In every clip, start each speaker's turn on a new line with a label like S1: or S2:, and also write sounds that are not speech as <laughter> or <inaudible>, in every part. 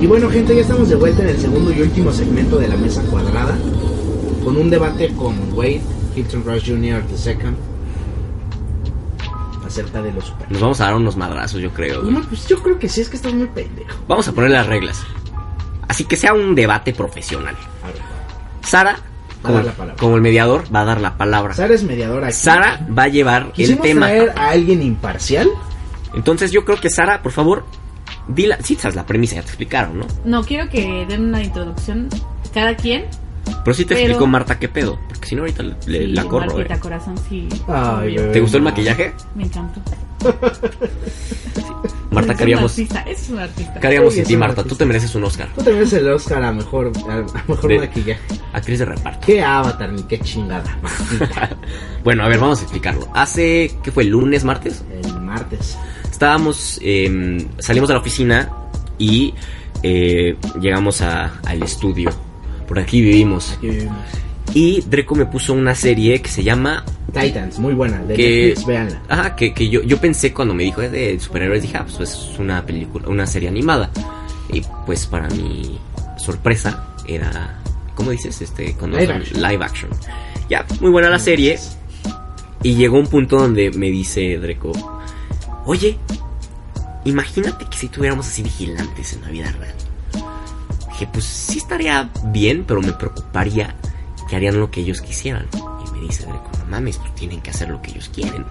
S1: Y bueno, gente, ya estamos de vuelta en el segundo y último segmento de la mesa cuadrada. Con un debate con Wade, Hilton Rush Jr. II. Acerca de los super.
S2: Nos vamos a dar unos madrazos, yo creo. güey.
S1: No, pues yo creo que sí, es que estás muy pendejo.
S2: Vamos a poner las reglas. Así que sea un debate profesional. Sara,
S1: A
S2: como,
S1: dar la palabra.
S2: como el mediador, va a dar la palabra.
S1: Sara es mediadora aquí.
S2: Sara va a llevar el tema.
S1: traer a alguien imparcial.
S2: Entonces yo creo que Sara, por favor, dila. Sí, sabes la premisa, ya te explicaron, ¿no?
S3: No, quiero que den una introducción cada quien.
S2: Pero sí te
S3: Pero-
S2: explicó Marta qué pedo. Porque si no, ahorita le,
S3: Sí,
S2: la corro.
S3: Martita,
S2: eh.
S3: corazón, sí.
S1: Ay,
S3: obvio.
S1: bebé.
S2: ¿Te gustó el maquillaje?
S3: Me encantó. <laughs>
S2: Marta,
S3: es
S2: queríamos,
S3: un artista, es un artista.
S2: queríamos
S1: Sí,
S2: en
S1: es
S2: ti, Marta.
S1: artista.
S2: Tú te mereces un Oscar.
S1: Tú te ves el Oscar a mejor, a mejor
S2: De-
S1: maquillaje.
S2: Actriz de reparto.
S1: Qué avatar, ni qué chingada. <laughs>
S2: Bueno, a ver, vamos a explicarlo. Hace, ¿qué fue? ¿Lunes, martes?
S1: el martes.
S2: Estábamos, eh, salimos de la oficina y eh, llegamos a- al estudio. Por aquí vivimos.
S1: Aquí vivimos.
S2: Y Dreco me puso una serie que se llama...
S1: Titans, muy buena. De
S2: Que-
S1: Netflix, véanla.
S2: Ajá, que, que yo, yo pensé cuando me dijo "Es de superhéroes, dije, ah, pues es una película, una serie animada. Y pues para mi sorpresa era... ¿Cómo dices? Este, cuando
S1: Live action.
S2: live action. Ya, muy buena la serie. Y llegó un punto donde me dice Dreco, oye, imagínate que si tuviéramos así vigilantes en la vida real. Dije, pues sí estaría bien, pero me preocuparía que harían lo que ellos quisieran. Y me dice Dreco, no mames, pues tienen que hacer lo que ellos quieren.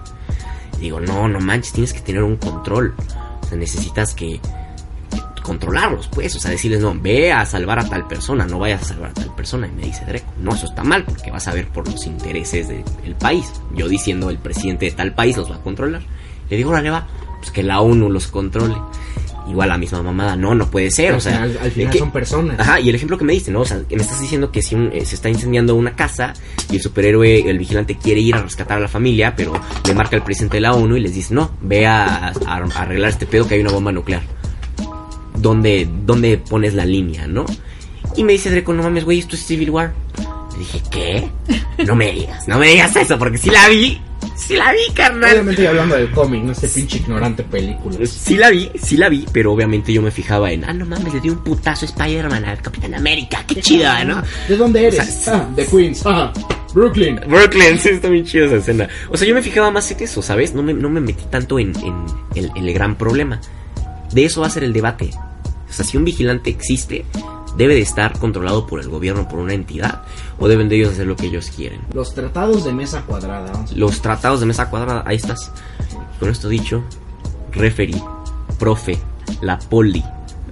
S2: Y digo, no, no manches, tienes que tener un control. O sea, necesitas que controlarlos, pues. O sea, decirles, no, ve a salvar a tal persona, no vayas a salvar a tal persona. Y me dice Dreco, no, eso está mal, porque vas a ver por los intereses de- del país. Yo diciendo, el presidente de tal país los va a controlar. Le digo, órale, va, pues que la ONU los controle. Igual la misma mamada, no, no puede ser,
S1: al
S2: o sea.
S1: final, al final
S2: que-
S1: son personas.
S2: Ajá, y el ejemplo que me diste, ¿no? O sea, me estás diciendo que si un- eh, se está incendiando una casa y el superhéroe, el vigilante quiere ir a rescatar a la familia, pero le marca el presidente de la ONU y les dice, no, ve a, a- a arreglar este pedo que hay una bomba nuclear. ¿Dónde, ¿Dónde pones la línea, no? Y me dice Dreco, no mames, güey, esto es Civil War. Le dije, ¿qué? No me digas, no me digas eso, porque si la vi, sí la vi, carnal.
S1: Obviamente hablando del cómic, no este pinche ignorante película.
S2: Sí la vi, sí la vi, pero obviamente yo me fijaba en, ah, no mames, le dio un putazo a Spider-Man al Capitán América, qué chida, ¿no?
S1: ¿De dónde eres?
S2: O sea,
S1: ah, de Queens. Ah, Brooklyn.
S2: Brooklyn, sí, está bien chida esa escena. O sea, yo me fijaba más en eso, ¿sabes? No me, no me metí tanto en, en el, el gran problema. De eso va a ser el debate. O sea, si un vigilante existe, debe de estar controlado por el gobierno, por una entidad, o deben de ellos hacer lo que ellos quieren.
S1: Los tratados de mesa cuadrada.
S2: Los tratados de mesa cuadrada, ahí estás. Con esto dicho, referee, profe, la poli.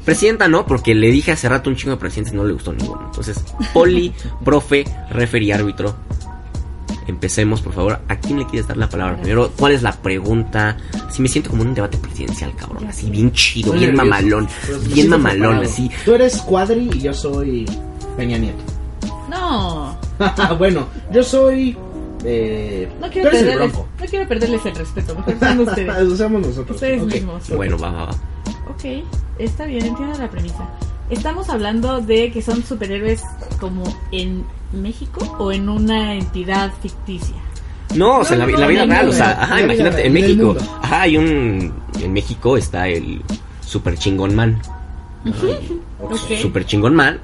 S2: Presidenta no, porque le dije hace rato un chingo de presidentes y no le gustó ninguno. Entonces, poli, <laughs> profe, referee, árbitro. Empecemos, por favor. ¿A quién le quieres dar la palabra primero? ¿Cuál es la pregunta? Si me siento como en un debate presidencial, cabrón. Así, bien chido, bien mamalón.
S1: pero me
S2: Bien mamalón,
S1: preparado.
S2: así.
S1: Tú eres Cuadri y yo soy Peña Nieto.
S3: No, <laughs>
S1: bueno, yo soy. Eh,
S3: no quiero, perderles, no quiero perderles el respeto. Mejor sean <laughs> ustedes.
S1: Somos nosotros.
S3: ustedes mismos.
S2: Bueno, va, va, va.
S3: Ok, está bien, entiendo la premisa. Estamos hablando de que son superhéroes como en México o en una entidad ficticia.
S2: No, o sea,
S1: No,
S2: la,
S1: no,
S2: la vida
S1: no,
S2: real,
S1: no,
S2: o sea, ajá, imagínate, en México, ajá, hay un, en México está el super chingón man, super chingón man,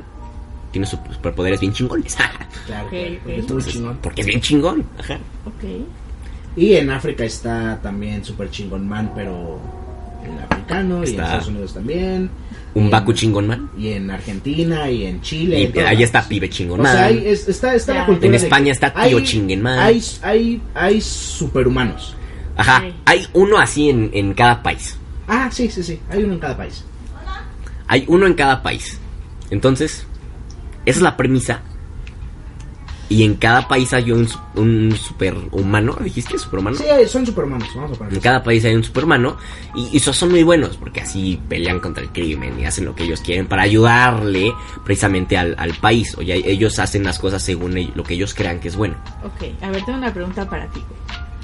S2: tiene sus superpoderes bien chingones, <laughs>
S1: Claro,
S3: Ok,
S1: claro,
S3: ok.
S1: porque es muy chingón.
S2: porque es bien chingón, ajá.
S3: Ok.
S1: Y en África está también Super Chingón Man, pero el africano, y en
S2: Está-
S1: Estados Unidos también.
S2: Un
S1: y
S2: Baku
S1: en-
S2: chingón man,
S1: Y en Argentina y en Chile.
S2: y
S1: todas
S2: ahí está pibe chingón
S1: O
S2: man,
S1: sea, hay- es- está, está la cultura
S2: En España está tío
S1: hay-
S2: chinguen man.
S1: Hay, hay, hay superhumanos.
S2: ajá,
S3: Ok.
S2: hay uno así en, en cada país,
S1: Ah, sí, sí, sí. Hay uno en cada país.
S2: hay uno en cada país, entonces, esa es la premisa, y en cada país hay un, un superhumano, dijiste superhumano,
S1: Sí, son superhumanos. Vamos a poner.
S2: En cada país hay un superhumano y, y esos son muy buenos porque así pelean contra el crimen y hacen lo que ellos quieren para ayudarle precisamente al, al país. O ya ellos hacen las cosas según el- lo que ellos crean que es bueno.
S3: Ok, a ver, tengo una pregunta para ti.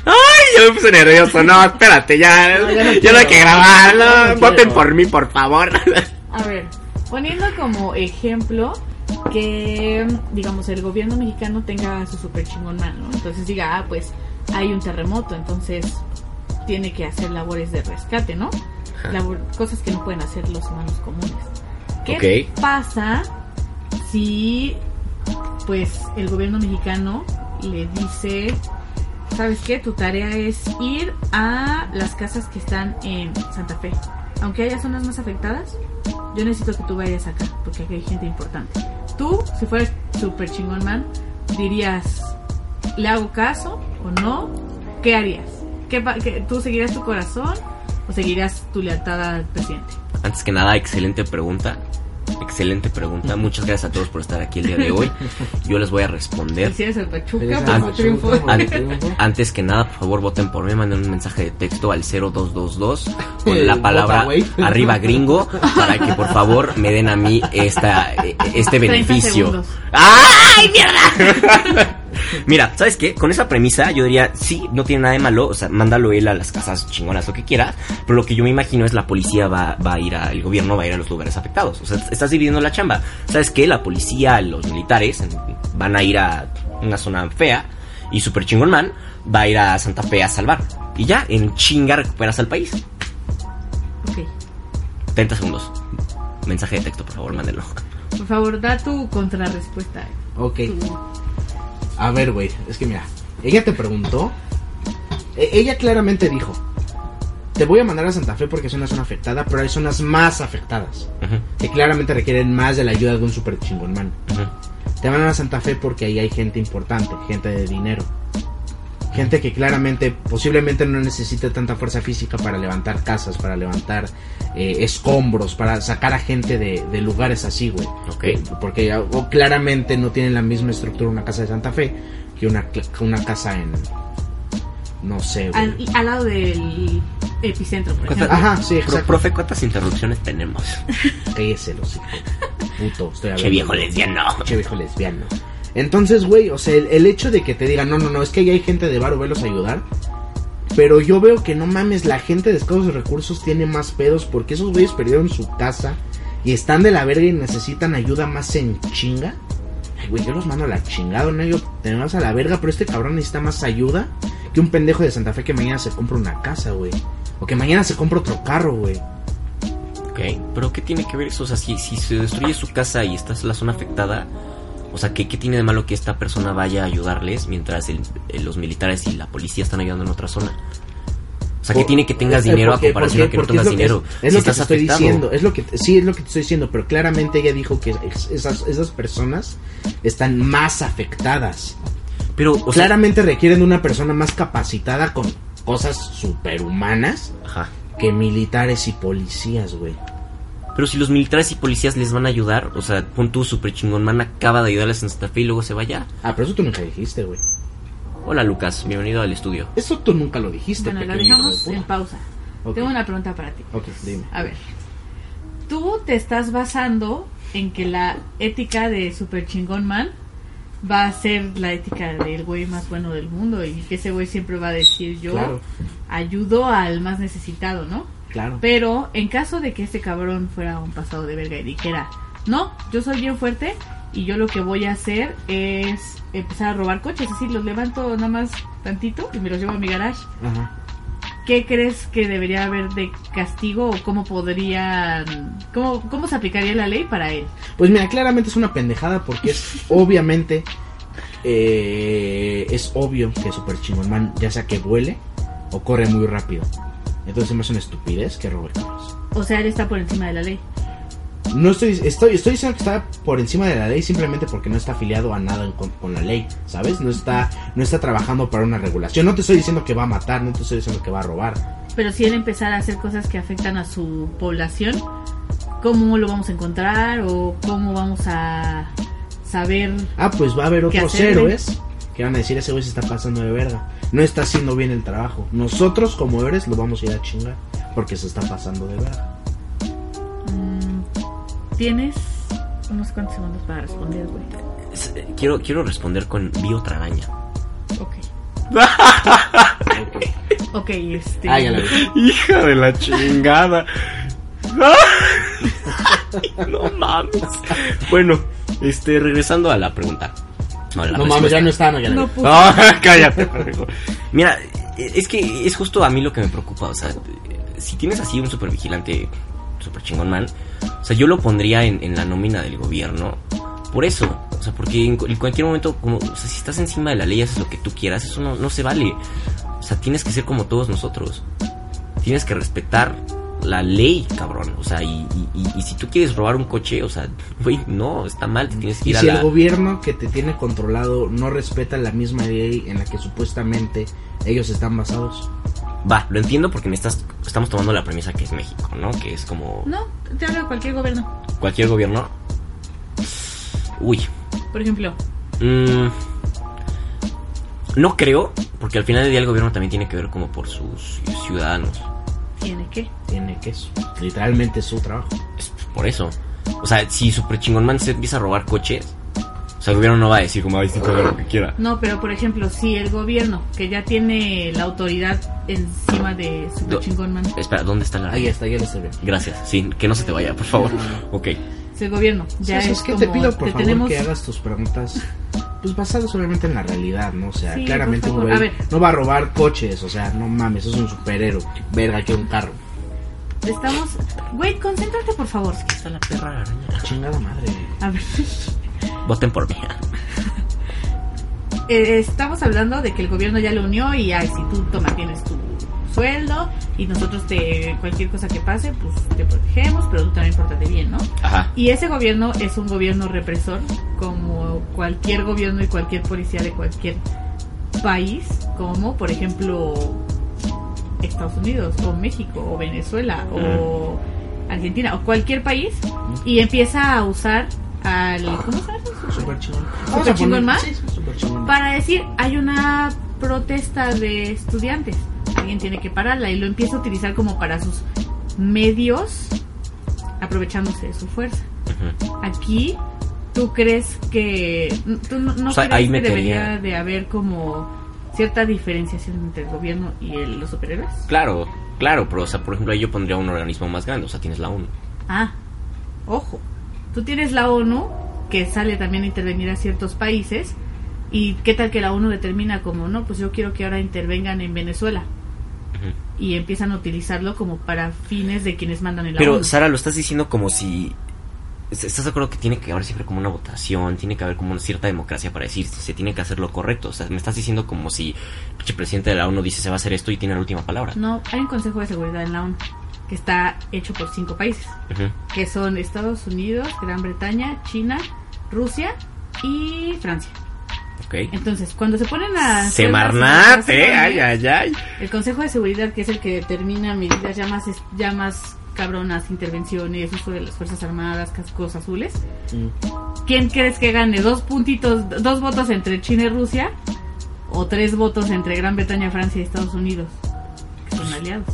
S2: ¡Ay! Yo me puse nervioso. No, espérate, ya.
S1: No, ya no
S2: ya no hay que grabar.
S1: Ya
S2: No,
S1: no
S2: voten
S1: quiero.
S2: por mí, por favor.
S3: A ver, poniendo como ejemplo que, digamos, el gobierno mexicano tenga su super chingón man, ¿no? Entonces diga, ah, pues hay un terremoto, entonces tiene que hacer labores de rescate, ¿no? Labor- cosas que no pueden hacer los humanos comunes. ¿Qué pasa si, pues, el gobierno mexicano le dice, ¿sabes qué? Tu tarea es ir a las casas que están en Santa Fe. Aunque haya zonas más afectadas, yo necesito que tú vayas acá, porque aquí hay gente importante. Tú, si fueras super chingón man, dirías, ¿le hago caso o no? ¿Qué harías? ¿Qué, ¿Tú seguirías tu corazón o seguirías tu lealtad al presidente?
S2: Antes que nada, excelente pregunta. Excelente pregunta. Muchas gracias a todos por estar aquí el día de hoy. <laughs> Yo les voy a responder.
S3: Felicidades al Pachuca por triunfo.
S2: An-
S1: triunfo.
S2: antes que nada, por favor, voten por mí. Manden un mensaje de texto al 0222 <laughs> con la palabra <laughs> arriba gringo para que por favor me den a mí esta, eh, este
S3: 30
S2: beneficio. ¡Ay, mierda! Mira, ¿sabes qué? Con esa premisa yo diría, sí, no tiene nada de malo, o sea, mándalo él a las casas chingonas, lo que quieras, pero lo que yo me imagino es la policía va, va a ir a, el gobierno va a ir a los lugares afectados, o sea, estás dividiendo la chamba. ¿Sabes qué? La policía, los militares en- van a ir a una zona fea y Super Chingón Man va a ir a Santa Fe a salvar. Y ya, en chinga recuperas al país.
S3: Ok.
S2: 30 segundos. Mensaje de texto, por favor, mándenlo.
S3: Por favor, da tu contrarrespuesta.
S1: Ok.
S3: Tu-
S1: A ver, güey, es que mira, ella te preguntó, e- ella claramente dijo, te voy a mandar a Santa Fe porque es una zona afectada, pero hay zonas más afectadas, que claramente requieren más de la ayuda de un super chingón man. Te mandan a Santa Fe porque ahí hay gente importante, gente de dinero. Gente que claramente, posiblemente no necesita tanta fuerza física para levantar casas, para levantar eh, escombros, para sacar a gente de, de lugares así, güey.
S2: Ok.
S1: Eh, Porque o claramente no tienen la misma estructura una casa de Santa Fe que una, una casa en... No sé, güey.
S3: al, y al lado del epicentro, por
S2: ¿Cuántas-
S3: ejemplo.
S1: Ajá, sí, exacto.
S2: profe, ¿cuántas interrupciones tenemos? <laughs>
S1: Cállese los hijos. Puto, estoy hablando.
S2: Che viejo lesbiano.
S1: Che viejo lesbiano. Entonces, güey, o sea, el, hecho de que te digan, no, no, no, es que ahí hay gente de bar o velos a ayudar. Pero yo veo que no mames, la gente de escasos recursos tiene más pedos porque esos güeyes perdieron su casa y están de la verga y necesitan ayuda más en chinga. Ay, güey, yo los mando a la chingada, no yo te vas a la verga, pero este cabrón necesita más ayuda que un pendejo de Santa Fe que mañana se compra una casa, güey. O que mañana se compra otro carro, güey.
S2: Ok, pero ¿qué tiene que ver eso? O sea, si, si se destruye su casa y está en la zona afectada, o sea, ¿qué, qué tiene de malo que esta persona vaya a ayudarles mientras el- los militares y la policía están ayudando en otra zona? O sea, ¿qué tiene que tengas
S1: eh,
S2: dinero
S1: porque-
S2: a comparación
S1: porque-
S2: a que no
S1: es
S2: tengas
S1: lo que-
S2: dinero?
S1: Es,
S2: si
S1: lo que te estoy
S2: afectado.
S1: diciendo, es lo que sí es lo que te estoy diciendo, pero claramente ella dijo que es- esas esas personas están más afectadas.
S2: Pero, o sea,
S1: claramente requieren de una persona más capacitada con cosas superhumanas
S2: ajá.
S1: que militares y policías, güey.
S2: Pero si los militares y policías les van a ayudar, o sea, pon tu super chingón man acaba de ayudarles en Santa Fe y luego se vaya.
S1: Ah, pero eso tú nunca dijiste, güey.
S2: Hola Lucas, bienvenido al estudio.
S1: Eso tú nunca lo dijiste,
S3: Bueno, lo dejamos
S1: de
S3: en pausa.
S1: Ok.
S3: Tengo una pregunta para ti.
S1: Ok, dime.
S3: A ver, tú te estás basando en que la ética de Super Chingón Man va a ser la ética del güey más bueno del mundo y que ese güey siempre va a decir yo
S1: Claro.
S3: ayudo al más necesitado, ¿no?
S1: Claro.
S3: Pero en caso de que este cabrón fuera un pasado de verga y dijera, no, yo soy bien fuerte y yo lo que voy a hacer es empezar a robar coches, así los levanto nada más tantito y me los llevo a mi garage.
S1: Ajá.
S3: ¿Qué crees que debería haber de castigo o cómo podrían, cómo, cómo se aplicaría la ley para él?
S1: Pues mira, claramente es una pendejada porque es <laughs> obviamente eh, es obvio que Super Chingón Man ya sea que vuele o corre muy rápido. Entonces se me hace una estupidez que robe carros.
S3: O sea, él está por encima de la ley.
S1: No estoy, estoy, estoy diciendo que está por encima de la ley simplemente porque no está afiliado a nada en- con, con la ley, ¿sabes? No está, no está trabajando para una regulación. No te estoy diciendo que va a matar, no te estoy diciendo que va a robar.
S3: Pero si él empezara a hacer cosas que afectan a su población, ¿cómo lo vamos a encontrar o cómo vamos a saber?
S1: Ah, pues va a haber
S3: ¿Qué
S1: otros héroes que van a decir ese güey se está pasando de verga. No está haciendo bien el trabajo. Nosotros como héroes lo vamos a ir a chingar porque se está pasando de verga.
S3: mm, Tienes unos cuantos segundos para responder, güey.
S2: Eh, Quiero, quiero responder con vi otra araña.
S3: Ok.
S1: Ok. <laughs>
S3: Ok, este.
S1: Ah, ya la vi.
S2: Hija de la chingada. <laughs> no mames. Bueno, Este, regresando a la pregunta. No, la
S1: No mames, ya no está, no, ya
S3: No
S1: no. <laughs>
S3: puso.
S2: Cállate. Mira, es que es justo a mí lo que me preocupa. O sea, si tienes así un super vigilante, super chingón man, o sea, yo lo pondría en, en la nómina del gobierno. Por eso, o sea, porque en cualquier momento, como, o sea, si estás encima de la ley, haces lo que tú quieras, eso no, no se vale. O sea, tienes que ser como todos nosotros. Tienes que respetar la ley, cabrón. O sea, y, y- y- y si tú quieres robar un coche, o sea, güey, no, está mal, te tienes que
S1: Y
S2: ir a
S1: si
S2: la...
S1: el gobierno que te tiene controlado no respeta la misma ley en la que supuestamente ellos están basados.
S2: Va, lo entiendo porque me estás, estamos tomando la premisa que es México, ¿no? Que es como
S3: No, te hablo de cualquier gobierno.
S2: cualquier gobierno. Uy,
S3: Por ejemplo,
S2: mm, no creo, porque al final del día el gobierno también tiene que ver como por sus ciudadanos.
S3: Tiene que.
S1: Tiene que eso. Literalmente es su trabajo.
S2: Es por eso. O sea, si Super Chingón Man se empieza a robar coches, o sea, el gobierno no va a decir como, sí, que haga lo que quiera.
S3: No, pero por ejemplo, si el gobierno, que ya tiene la autoridad encima de Super
S2: Do-
S3: Chingón Man,
S2: Espera, ¿dónde está la
S1: Ahí está, ya lo estoy viendo.
S2: Gracias, sí, que no se te vaya, por favor. Ok.
S3: si el gobierno ya
S1: Sí,
S3: es,
S1: es que
S3: como,
S1: te pido por
S3: te
S1: favor
S3: tenemos-
S1: que hagas tus preguntas <laughs> pues basadas obviamente en la realidad, ¿no? O sea,
S3: Sí,
S1: claramente
S3: favor.
S1: güey
S3: A ver.
S1: no va a robar coches, o sea, no mames, es un superhéroe, verga que un carro.
S3: Estamos... Güey, concéntrate por favor.
S2: Está la perra araña.
S1: Chingada madre.
S3: A ver. <laughs>
S2: Voten por mí.
S3: Eh, estamos hablando de que el gobierno ya lo unió y ay, si tú toma, tienes tu sueldo y nosotros te cualquier cosa que pase, pues te protegemos, pero tú también pórtate bien, ¿no?
S2: Ajá.
S3: Y ese gobierno es un gobierno represor, como cualquier gobierno y cualquier policía de cualquier país, como por ejemplo Estados Unidos, o México, o Venezuela, o Argentina, o cualquier país, y empieza a usar al... ¿Cómo se llama?
S1: Super chingón.
S3: ¿Super chingón más?
S1: Sí, super chingón.
S3: Para decir, hay una protesta de estudiantes, alguien tiene que pararla y lo empieza a utilizar como para sus medios, aprovechándose de su fuerza. Aquí, ¿tú crees que... ¿Tú no, no
S2: O sea,
S3: crees
S2: ahí
S3: que debería de haber como cierta diferenciación entre el gobierno y el- los superhéroes?
S2: Claro, claro, pero, o sea, por ejemplo, ahí yo pondría un organismo más grande, o sea, tienes la ONU.
S3: Ah, ojo. Tú tienes la ONU, que sale también a intervenir a ciertos países. ¿Y qué tal que la ONU determina como, no, pues yo quiero que ahora intervengan en Venezuela? Y empiezan a utilizarlo como para fines de quienes mandan en la
S2: Pero. Sara, lo estás diciendo como si... ¿Estás de acuerdo que tiene que haber siempre como una votación? Tiene que haber como una cierta democracia para decir si se tiene que hacer lo correcto. O sea, me estás diciendo como si el presidente de la ONU dice se va a hacer esto y tiene la última palabra.
S3: No, hay un Consejo de Seguridad en la ONU que está hecho por cinco países, que son Estados Unidos, Gran Bretaña, China, Rusia y Francia. Entonces, cuando se ponen a...
S2: Semarnat,
S3: las-
S2: eh, ay, ay, ay.
S3: El Consejo de Seguridad, que es el que determina medidas ya más, ya más cabronas, intervenciones, uso de las Fuerzas Armadas, cascos azules.
S1: Mm.
S3: ¿Quién crees que gane? ¿Dos puntitos, dos votos entre China y Rusia? ¿O tres votos entre Gran Bretaña, Francia y Estados Unidos? Que son aliados.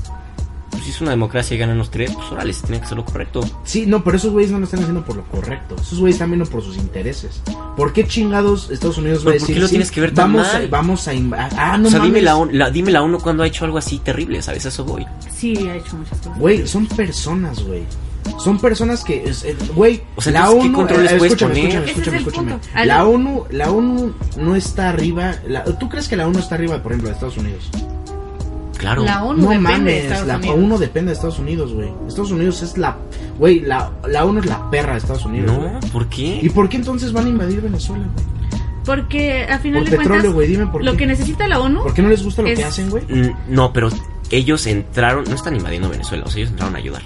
S2: Si es una democracia y ganan los tres, pues órale, se tiene que hacer lo correcto.
S1: Sí, no, pero esos güeyes no lo están haciendo por lo correcto. Esos güeyes están viendo por sus intereses. ¿Por qué chingados Estados Unidos va a
S2: Pero ¿por
S1: decir
S2: qué lo
S1: sí,
S2: tienes que ver tan
S1: vamos,
S2: mal?
S1: A, vamos a Ah, no
S2: o sea, dime
S1: mames.
S2: la, ONU, la- dime la ONU cuando ha hecho algo así terrible, ¿sabes? A eso voy.
S3: Sí, ha hecho muchas cosas.
S1: Güey, son personas, güey. Son personas que, eh, güey,
S2: O sea,
S1: la
S2: entonces, ¿qué
S1: ONU,
S2: controles
S1: eh, escúchame,
S2: poner?
S1: escúchame, escúchame, escúchame. La ONU, la ONU no está arriba. la- ¿Tú crees que la ONU está arriba, por ejemplo, de Estados Unidos?
S2: Claro.
S3: La ONU
S1: No
S3: depende de
S1: mames,
S3: Estados
S1: la
S3: Unidos.
S1: ONU depende de Estados Unidos, güey. Estados Unidos es la, güey, la, la ONU es la perra de Estados Unidos.
S2: No, ¿por qué?
S1: ¿Y por qué entonces van a invadir Venezuela, güey?
S3: Porque a final
S1: Por
S3: de
S1: petróleo,
S3: cuentas,
S1: güey, dime por
S3: lo
S1: qué.
S3: que necesita la ONU
S1: ¿Por qué no les gusta lo
S3: Es-
S1: que hacen, güey?
S2: Mm, No, pero ellos entraron, no están invadiendo Venezuela, o sea, ellos entraron a ayudar.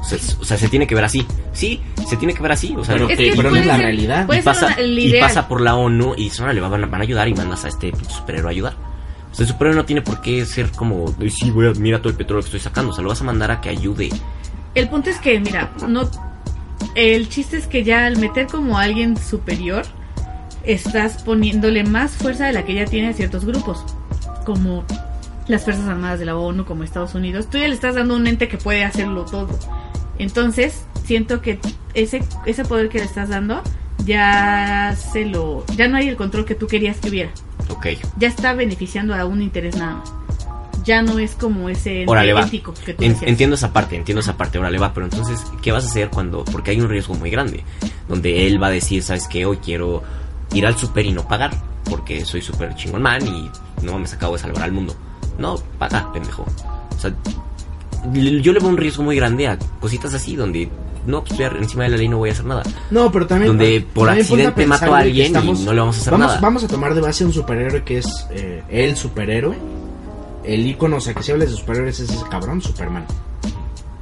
S2: O sea, es- o sea, se tiene que ver así. Sí, se tiene que ver así. O sea,
S1: Pero
S2: no-
S3: Es
S1: que-
S3: que
S1: pero no
S3: puede
S1: es la
S3: ser-
S1: realidad.
S2: y pasa,
S3: una-
S2: y pasa por la ONU y dicen, órale, van, a- van a ayudar y mandas a este pinche superhéroe a ayudar. El superhéroe no tiene por qué ser como, "Ay, sí, voy a mira todo el petróleo que estoy sacando. O sea, lo vas a mandar a que ayude.
S3: El punto es que, mira, no. El chiste es que ya al meter como a alguien superior, estás poniéndole más fuerza de la que ya tiene a ciertos grupos, como las Fuerzas Armadas de la ONU, como Estados Unidos. Tú ya le estás dando un ente que puede hacerlo todo. Entonces, siento que ese, ese poder que le estás dando, ya se lo. Ya no hay el control que tú querías que hubiera.
S2: Ok.
S3: Ya está beneficiando a un interés nada más. Ya no es como ese
S2: Órale, va.
S3: que tú
S2: En- entiendo esa parte, entiendo esa parte, órale va, pero entonces, ¿qué vas a hacer cuando, porque hay un riesgo muy grande? donde él va a decir, ¿sabes qué? Hoy quiero ir al super y no pagar, porque soy súper chingón man y no me acabo de salvar al mundo. No, paga, pendejo. O sea, yo le veo un riesgo muy grande a cositas así, donde no, pues estoy encima de la ley no voy a hacer nada.
S1: No, pero también.
S2: Donde por
S1: también
S2: accidente mató a alguien y no le vamos a hacer
S1: vamos,
S2: nada.
S1: Vamos a tomar de base a un superhéroe que es eh, el superhéroe. El icono, o sea, que si hablas de superhéroes es ese cabrón, Superman.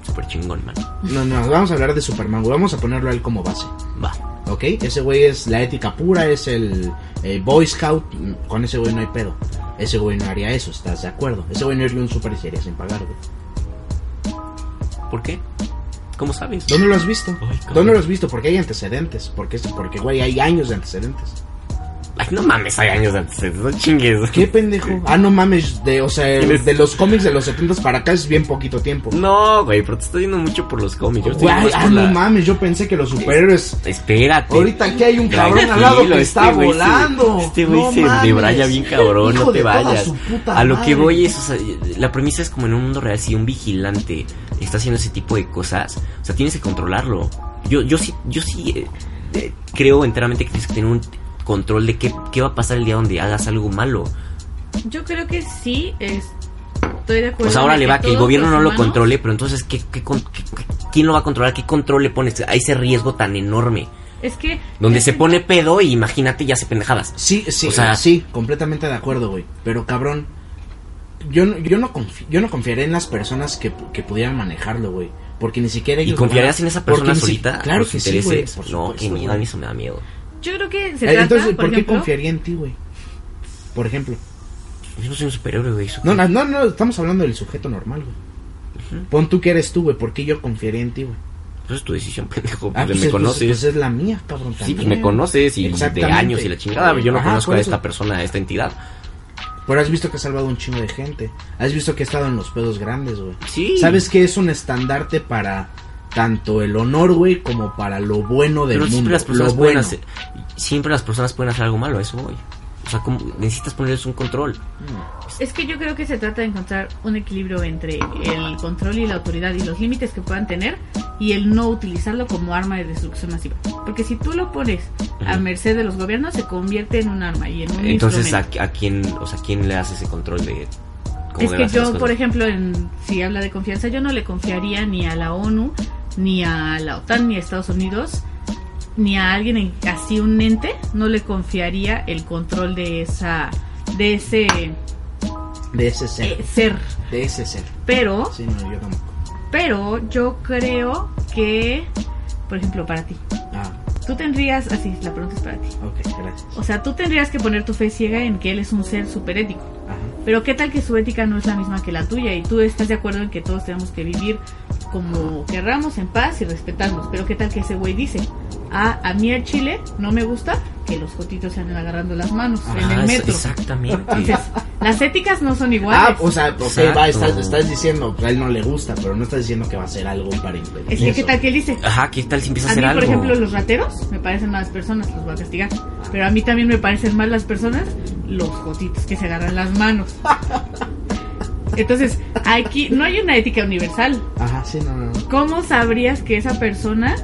S2: Súper chingón, man.
S1: No, no, vamos a hablar de Superman, güey. Vamos a ponerlo a él como base.
S2: Va.
S1: ¿Ok? Ese güey es la ética pura, es el eh, Boy Scout. Con ese güey no hay pedo. Ese güey no haría eso, ¿estás de acuerdo? Ese güey no iría a un super haría sin pagar, güey.
S2: ¿Por qué? ¿Cómo sabes?
S1: ¿Dónde lo has visto?
S2: Ay.
S1: ¿Dónde lo has visto? Porque hay antecedentes. Porque, porque güey, hay años de antecedentes.
S2: Ay, no mames, hay años antes, no chingues.
S1: ¿Qué pendejo? <laughs> Ah, no mames, de, o sea,
S2: ¿Quién es?
S1: de los cómics de los 70 para acá es bien poquito tiempo.
S2: No, güey, pero te estoy yendo mucho por los cómics. Yo estoy
S1: ah, no
S2: la-
S1: mames, yo pensé que los superhéroes...
S2: Espérate.
S1: Ahorita aquí hay un cabrón al lado que
S2: este
S1: está volando.
S2: Este güey
S1: No
S2: se debraya bien cabrón,
S1: Hijo
S2: no te vayas. A lo que voy es, o sea, la premisa es como en un mundo real, si un vigilante está haciendo ese tipo de cosas, o sea, tienes que controlarlo. Yo, yo sí, yo sí eh, creo enteramente que tienes que tener un control de qué, qué va a pasar el día donde hagas algo malo.
S3: Yo creo que sí, es- estoy de acuerdo.
S2: Pues ahora le va que el gobierno no lo controle, pero entonces, ¿qué, qué con- qué- qué- quién lo va a controlar? ¿Qué control le pones a ese riesgo tan enorme?
S3: Es que...
S2: Donde
S3: es
S2: se
S3: que-
S2: pone pedo y imagínate ya hace pendejadas.
S1: Sí, sí,
S2: O sea-
S1: sí, completamente de acuerdo, güey. Pero cabrón, yo, no- yo, no confi- yo no confiaré en las personas que, que pudieran manejarlo, güey. Porque ni siquiera
S2: ¿Y
S1: ellos...
S2: confiarías
S1: lo van a-
S2: en esa
S1: porque
S2: persona
S1: si-
S2: solita?
S1: Claro que sí, güey.
S2: no, qué miedo, a mí eso me da miedo.
S3: Yo creo que se
S1: Eh,
S3: trata,
S1: Entonces,
S3: por,
S1: ¿por qué
S3: ejemplo,
S1: confiaría en ti, güey? Por ejemplo.
S2: Yo no soy un superhéroe, güey. ¿eso
S1: No, no, no, no, estamos hablando del sujeto normal, güey. Pon tú que eres tú, güey. ¿Por qué yo confiaría en ti, güey?
S2: Pues es tu decisión, <laughs> pendejo.
S1: Ah,
S2: Pues
S1: pues
S2: me
S1: es-
S2: conoces.
S1: Pues, pues es la mía, cabrón.
S2: sí, pues
S1: también.
S2: me conoces y de años y la chingada. pero Yo no
S1: Ajá,
S2: conozco a esta persona, a esta entidad.
S1: Pero has visto que ha salvado un chingo de gente. Has visto que ha estado en los pedos grandes, güey.
S2: Sí.
S1: ¿Sabes que es un estandarte para tanto el honor, güey, como para lo bueno del
S2: Pero
S1: mundo?
S2: siempre las personas
S1: lo
S2: pueden
S1: bueno.
S2: hacer. Siempre las personas pueden hacer algo malo, eso voy. O sea, como- necesitas ponerles un control.
S3: Es que yo creo que se trata de encontrar un equilibrio entre el control y la autoridad y los límites que puedan tener y el no utilizarlo como arma de destrucción masiva. Porque si tú lo pones a merced de los gobiernos, se convierte en un arma y en un
S2: Entonces, ¿a, quién, o sea, quién le hace ese control de cómo
S3: Es que yo, por ejemplo, en, si habla de confianza, yo no le confiaría ni a la ONU, ni a la OTAN, ni a Estados Unidos, ni a alguien en, así un ente, no le confiaría el control de esa, de ese
S1: De ese ser.
S3: eh, ser.
S1: De ese ser.
S3: Pero,
S1: Sí, no, yo tampoco.
S3: pero yo creo que, por ejemplo, para ti,
S1: Ah,
S3: tú tendrías, así, la pregunta es para ti.
S1: ok, gracias.
S3: O sea, tú tendrías que poner tu fe ciega en que él es un ser super ético.
S1: Ajá.
S3: Pero qué tal que su ética no es la misma que la tuya y tú estás de acuerdo en que todos tenemos que vivir como querramos, en paz y respetarnos. Pero qué tal que ese güey dice, ah, a mí el chile no me gusta que los jotitos se anden agarrando las manos en
S2: Ajá,
S3: el
S2: es-
S3: metro.
S2: exactamente.
S3: Entonces, las éticas no son iguales.
S1: Ah, o sea, ok,
S2: Exacto.
S1: va, estás, estás diciendo, pues a él no le gusta, pero no estás diciendo que va a hacer algo para impedir
S3: es que qué tal que él dice,
S2: Ajá, ¿qué tal si empieza a
S3: a
S2: hacer
S3: mí,
S2: algo?
S3: por ejemplo, los rateros me parecen malas personas, los voy a castigar. Pero a mí también me parecen malas personas los jotitos que se agarran las manos. Entonces, aquí no hay una ética universal.
S1: Ajá, sí, no, no.
S3: ¿Cómo sabrías que esa persona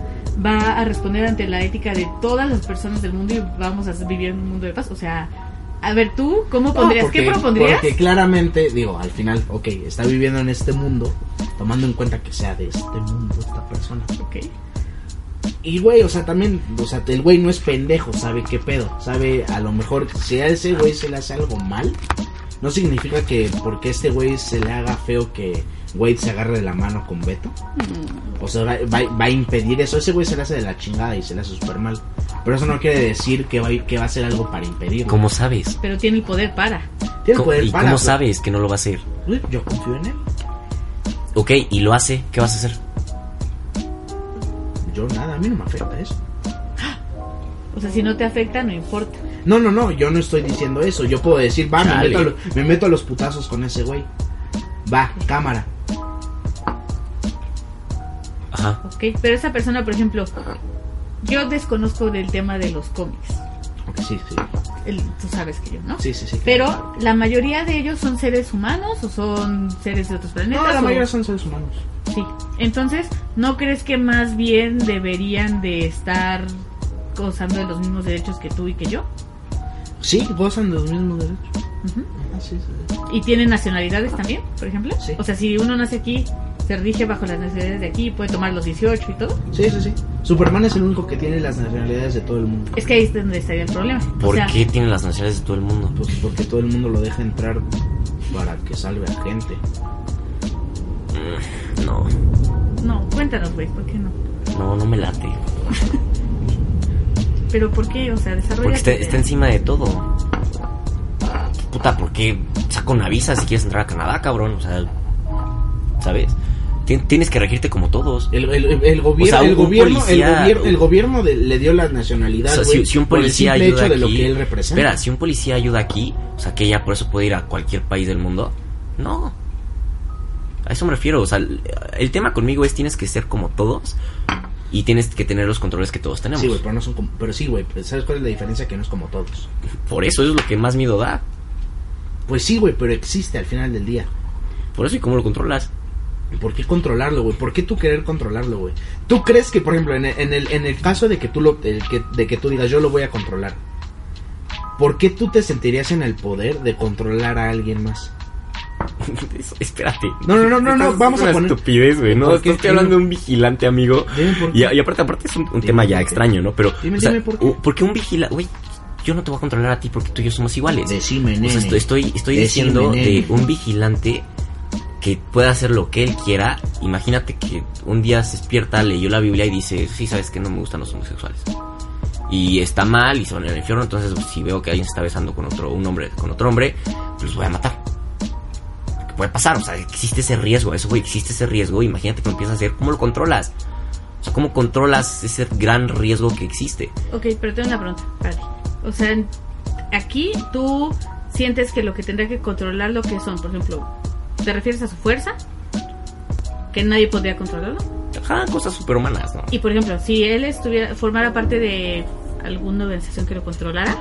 S3: va a responder ante la ética de todas las personas del mundo y vamos a vivir en un mundo de paz? O sea, a ver, tú, ¿cómo
S1: No,
S3: pondrías?
S1: porque-
S3: ¿Qué propondrías?
S1: Porque claramente, digo, al final, ok, está viviendo en este mundo, tomando en cuenta que sea de este mundo esta persona.
S3: Ok.
S1: Y güey, o sea, también, o sea, el güey no es pendejo, sabe qué pedo, sabe a lo mejor si a ese güey se le hace algo mal, no significa que porque este güey se le haga feo que Wade se agarre de la mano con Beto. O sea, va, va- va a impedir eso. Ese güey se le hace de la chingada y se le hace súper mal. Pero eso no quiere decir que va, a- que va a hacer algo para impedirlo.
S2: ¿Cómo sabes?
S3: Pero tiene el poder para.
S1: Tiene
S2: ¿Cómo-
S1: poder
S2: ¿Y
S1: para,
S2: cómo
S1: pero-
S2: sabes que no lo va a hacer?
S1: Uy, Yo confío en él.
S2: Ok, y lo hace, ¿qué vas a hacer?
S1: Yo nada, a mí no me afecta eso.
S3: O sea, si no te afecta, no importa.
S1: No, no, no, yo no estoy diciendo eso. Yo puedo decir, va, me meto, a los, me meto a los putazos con ese güey. Va, cámara.
S2: Ajá.
S3: Ok. Pero esa persona, por ejemplo, yo desconozco del tema de los cómics.
S1: Ok, sí, sí.
S3: El- tú sabes que yo, ¿no?
S1: Sí, sí, sí.
S3: Pero la mayoría de ellos son seres humanos o son seres de otros planetas.
S1: No, la
S3: o-
S1: mayoría son seres humanos.
S3: Sí. Entonces, ¿no crees que más bien deberían de estar gozando de los mismos derechos que tú y que yo.
S1: Sí, gozan de los mismos derechos.
S3: Y tienen nacionalidades también, por ejemplo.
S1: Sí.
S3: O sea, si uno nace aquí, se rige bajo las nacionalidades de aquí, puede tomar los 18 y todo.
S1: Sí, sí, sí. Superman es el único que tiene las nacionalidades de todo el mundo.
S3: Es que ahí es donde estaría el problema.
S2: ¿Por
S3: o sea,
S2: qué tienen las nacionalidades de todo el mundo?
S1: Pues porque todo el mundo lo deja entrar para que salve a gente.
S2: Mm, No,
S3: No, cuéntanos, güey, ¿por qué no?
S2: no, no me late. <laughs>
S3: Pero ¿por qué? O sea, desarrolla.
S2: Porque está, encima de todo. Puta, ¿por qué saca una visa si quieres entrar a Canadá, cabrón? O sea, ¿sabes? Tien- Tienes que regirte como todos.
S1: El, el, el gobierno,
S2: O sea,
S1: el gobierno,
S2: policía-
S1: el gobierno, el gobierno de- le dio la nacionalidad,
S2: O sea,
S1: güey,
S2: si, si un
S1: por el
S2: policía ayuda
S1: hecho de lo
S2: aquí,
S1: que él representa.
S2: espera, si un policía ayuda aquí, o sea, que ya por eso puede ir a cualquier país del mundo, no. A eso me refiero, o sea, el, el tema conmigo es tienes que ser como todos y tienes que tener los controles que todos tenemos.
S1: Sí, güey, pero no son como, pero sí, güey, ¿sabes cuál es la diferencia? Que no es como todos.
S2: por eso es lo que más miedo da.
S1: Pues sí, güey, pero existe al final del día.
S2: Por eso y cómo lo controlas.
S1: ¿Por qué controlarlo, güey? ¿Por qué tú querer controlarlo, güey? ¿Tú crees que, por ejemplo, en el, en el, en el caso de que tú lo, el que, de que tú digas yo lo voy a controlar, ¿por qué tú te sentirías en el poder de controlar a alguien más? <laughs>
S2: Eso, espérate.
S1: No, no, no, no, no, vamos
S2: es
S1: a poner-
S2: estupidez, güey. No,
S1: ¿Por
S2: estoy hablando de un vigilante, amigo.
S1: Dime por
S2: Y,
S1: qué.
S2: y aparte, aparte es un, tema ya
S1: por
S2: extraño, ¿no? Pero,
S1: Dime,
S2: o sea,
S1: dime por qué.
S2: porque un vigilante, güey, yo no te voy a controlar a ti porque tú y yo somos iguales.
S1: Decime,
S2: O sea,
S1: nene.
S2: estoy, estoy, estoy
S1: Decime,
S2: diciendo
S1: nene.
S2: de un vigilante que pueda hacer lo que él quiera. Imagínate que un día se despierta, leyó la Biblia y dice, sí, sabes que no me gustan los homosexuales. Y está mal y se van al infierno, entonces pues, si veo que alguien se está besando con otro, un hombre, con otro hombre, pues los voy a matar. ¿Qué puede pasar? O sea, existe ese riesgo, eso, güey, existe ese riesgo. Imagínate que lo empiezas a hacer, ¿cómo lo controlas? O sea, ¿cómo controlas ese gran riesgo que existe?
S3: Ok, pero tengo una pregunta para ti. O sea, aquí tú sientes que lo que tendría que controlar lo que son, por ejemplo, ¿te refieres a su fuerza? Que nadie podría controlarlo.
S2: Ajá, cosas superhumanas, ¿no?
S3: Y por ejemplo, si él estuviera formara parte de alguna organización que lo controlara,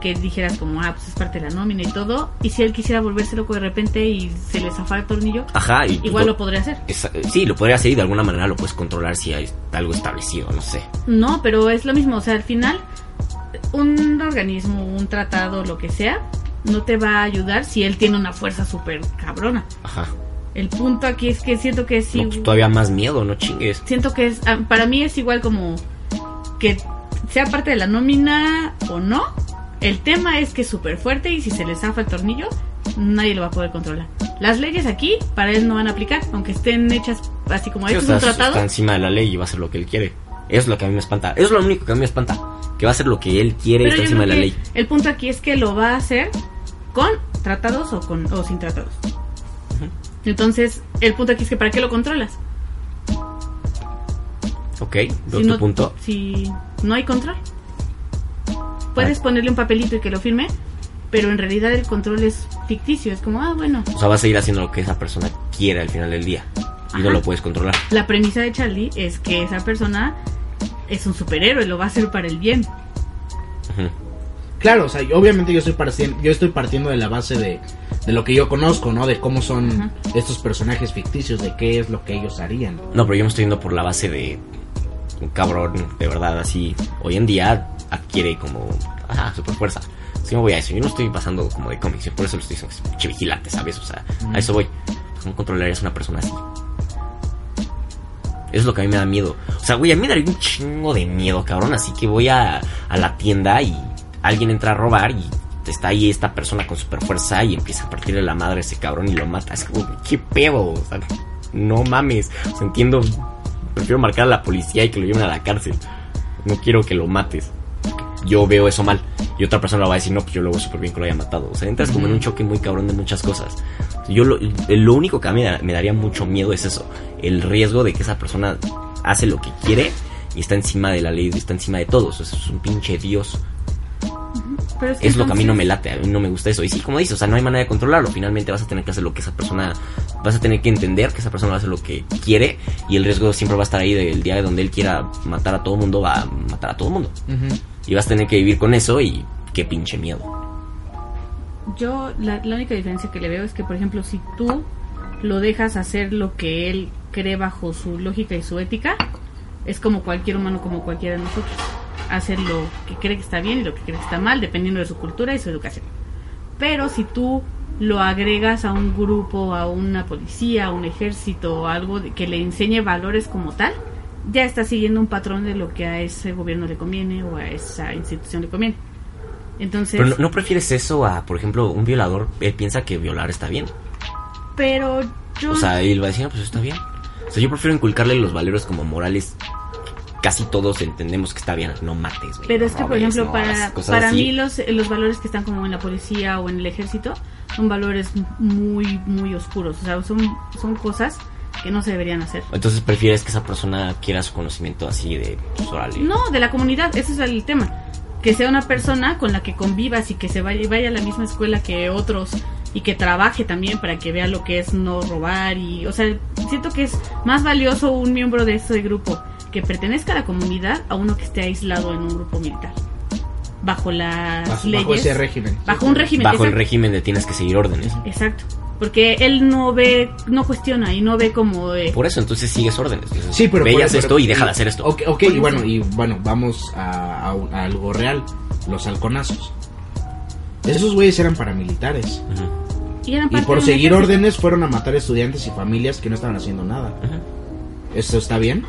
S3: que dijeras como, ah, pues es parte de la nómina y todo, y si él quisiera volverse loco de repente y se le zafara el tornillo,
S2: Ajá, y
S3: igual lo podría hacer.
S2: Esa- sí, lo podría hacer y de alguna manera lo puedes controlar si hay algo establecido, no sé.
S3: No, pero es lo mismo, o sea, al final un organismo, un tratado, lo que sea, no te va a ayudar si él tiene una fuerza súper cabrona.
S2: Ajá.
S3: El punto aquí es que siento que sí,
S2: No, pues todavía más miedo, no chingues.
S3: siento que es, ah, para mí es igual como que sea parte de la nómina o no. El tema es que es súper fuerte y si se le zafa el tornillo, nadie lo va a poder controlar. Las leyes aquí para él no van a aplicar, aunque estén hechas así como
S2: Sí, o sea,
S3: es un tratado.
S2: está encima de la ley y va a hacer lo que él quiere. Eso es lo que a mí me espanta. Eso es lo único que a mí me espanta. Que va a hacer lo que él quiere
S3: Pero
S2: está encima de la ley.
S3: el punto aquí es que lo va a hacer con tratados o con o sin tratados. Entonces, el punto aquí es que ¿para qué lo controlas?
S2: Ok, de
S3: Si
S2: otro
S3: no,
S2: punto.
S3: si no hay control. Puedes
S2: Ah.
S3: ponerle un papelito y que lo firme, pero en realidad el control es ficticio. Es como, ah, bueno.
S2: O sea, vas a ir haciendo lo que esa persona quiere al final del día. Y no lo puedes controlar.
S3: La premisa de Charlie es que esa persona es un superhéroe, lo va a hacer para el bien.
S1: Claro, o sea, yo- obviamente yo estoy partiendo, yo estoy partiendo de la base de, de lo que yo conozco, ¿no? De cómo son
S3: Ajá.
S1: estos personajes ficticios, de qué es lo que ellos harían.
S2: No, pero yo me estoy yendo por la base de un cabrón, de verdad, así. Hoy en día adquiere como, ajá, super fuerza. Si me voy a eso, yo no estoy pasando como de cómics, yo por eso lo estoy diciendo, es vigilante, ¿sabes? O sea, a eso voy. ¿Cómo controlarías a una persona así? Eso es lo que a mí me da miedo. O sea, güey, a mí me daría un chingo de miedo, cabrón. Así que voy a, a la tienda y alguien entra a robar y está ahí esta persona con super fuerza y empieza a partirle la madre a ese cabrón y lo mata. Es como, ¿qué pedo? O sea, no mames. O sea, entiendo. Prefiero marcar a la policía y que lo lleven a la cárcel. No quiero que lo mates. Yo veo eso mal. Y otra persona lo va a decir, no, pues yo lo veo súper bien que lo haya matado. O sea, entras como en un choque muy cabrón de muchas cosas. Yo lo, lo único que a mí me da- me daría mucho miedo es eso. El riesgo de que esa persona hace lo que quiere y está encima de la ley, está encima de todos. O sea, es un pinche dios.
S3: Pero que
S2: Es lo que a mí no me late, a mí no me gusta eso. Y sí, como dices, o sea, no hay manera de controlarlo. Finalmente vas a tener que hacer lo que esa persona, vas a tener que entender que esa persona va a hacer lo que quiere y el riesgo siempre va a estar ahí del día de donde él quiera matar a todo el mundo, va a matar a todo el mundo. Y vas a tener que vivir con eso y qué pinche miedo.
S3: Yo, la, la única diferencia que le veo es que, por ejemplo, si tú lo dejas hacer lo que él cree bajo su lógica y su ética, es como cualquier humano, como cualquiera de nosotros. Hace lo que cree que está bien y lo que cree que está mal, dependiendo de su cultura y su educación. Pero si tú lo agregas a un grupo, a una policía, a un ejército, algo de- que le enseñe valores como tal, ya está siguiendo un patrón de lo que a ese gobierno le conviene o a esa institución le conviene. Entonces,
S2: Pero no, ¿no prefieres eso a, por ejemplo, un violador? Él piensa que violar está bien.
S3: pero yo
S2: O sea, él va a decir, "Ah, pues está bien. O sea, yo prefiero inculcarle los valores como morales. Casi todos entendemos que está bien. No mates, güey.
S3: Pero
S2: no
S3: es que, por ejemplo,
S2: no
S3: para, para
S2: así.
S3: mí los, los valores que están como en la policía o en el ejército son valores muy, muy oscuros. O sea, son, son cosas que no se deberían hacer.
S2: Entonces prefieres que esa persona quiera su conocimiento así de, pues.
S3: No, de la comunidad, ese es el tema. Que sea una persona con la que convivas y que se vaya, vaya a la misma escuela que otros y que trabaje también para que vea lo que es no robar y, o sea, siento que es más valioso un miembro de ese grupo que pertenezca a la comunidad a uno que esté aislado en un grupo militar. Bajo las
S1: Bajo,
S3: leyes.
S1: bajo ese régimen.
S3: Bajo un régimen.
S2: Bajo el régimen de tienes que seguir órdenes.
S3: Exacto. Porque él no ve, no cuestiona y no ve como... eh,
S2: Por eso, entonces sigues órdenes. Entonces,
S1: Sí, pero
S2: veías esto y deja de hacer esto.
S1: Ok, ok,
S3: Por
S1: y bueno, y bueno, vamos a, a un- a algo real. Los halconazos. Esos güeyes eran paramilitares.
S2: Ujú,
S3: y, eran
S1: Y
S3: parte
S1: por seguir órdenes fueron a matar estudiantes y familias que no estaban haciendo nada.
S2: ujú.
S1: ¿Esto está bien?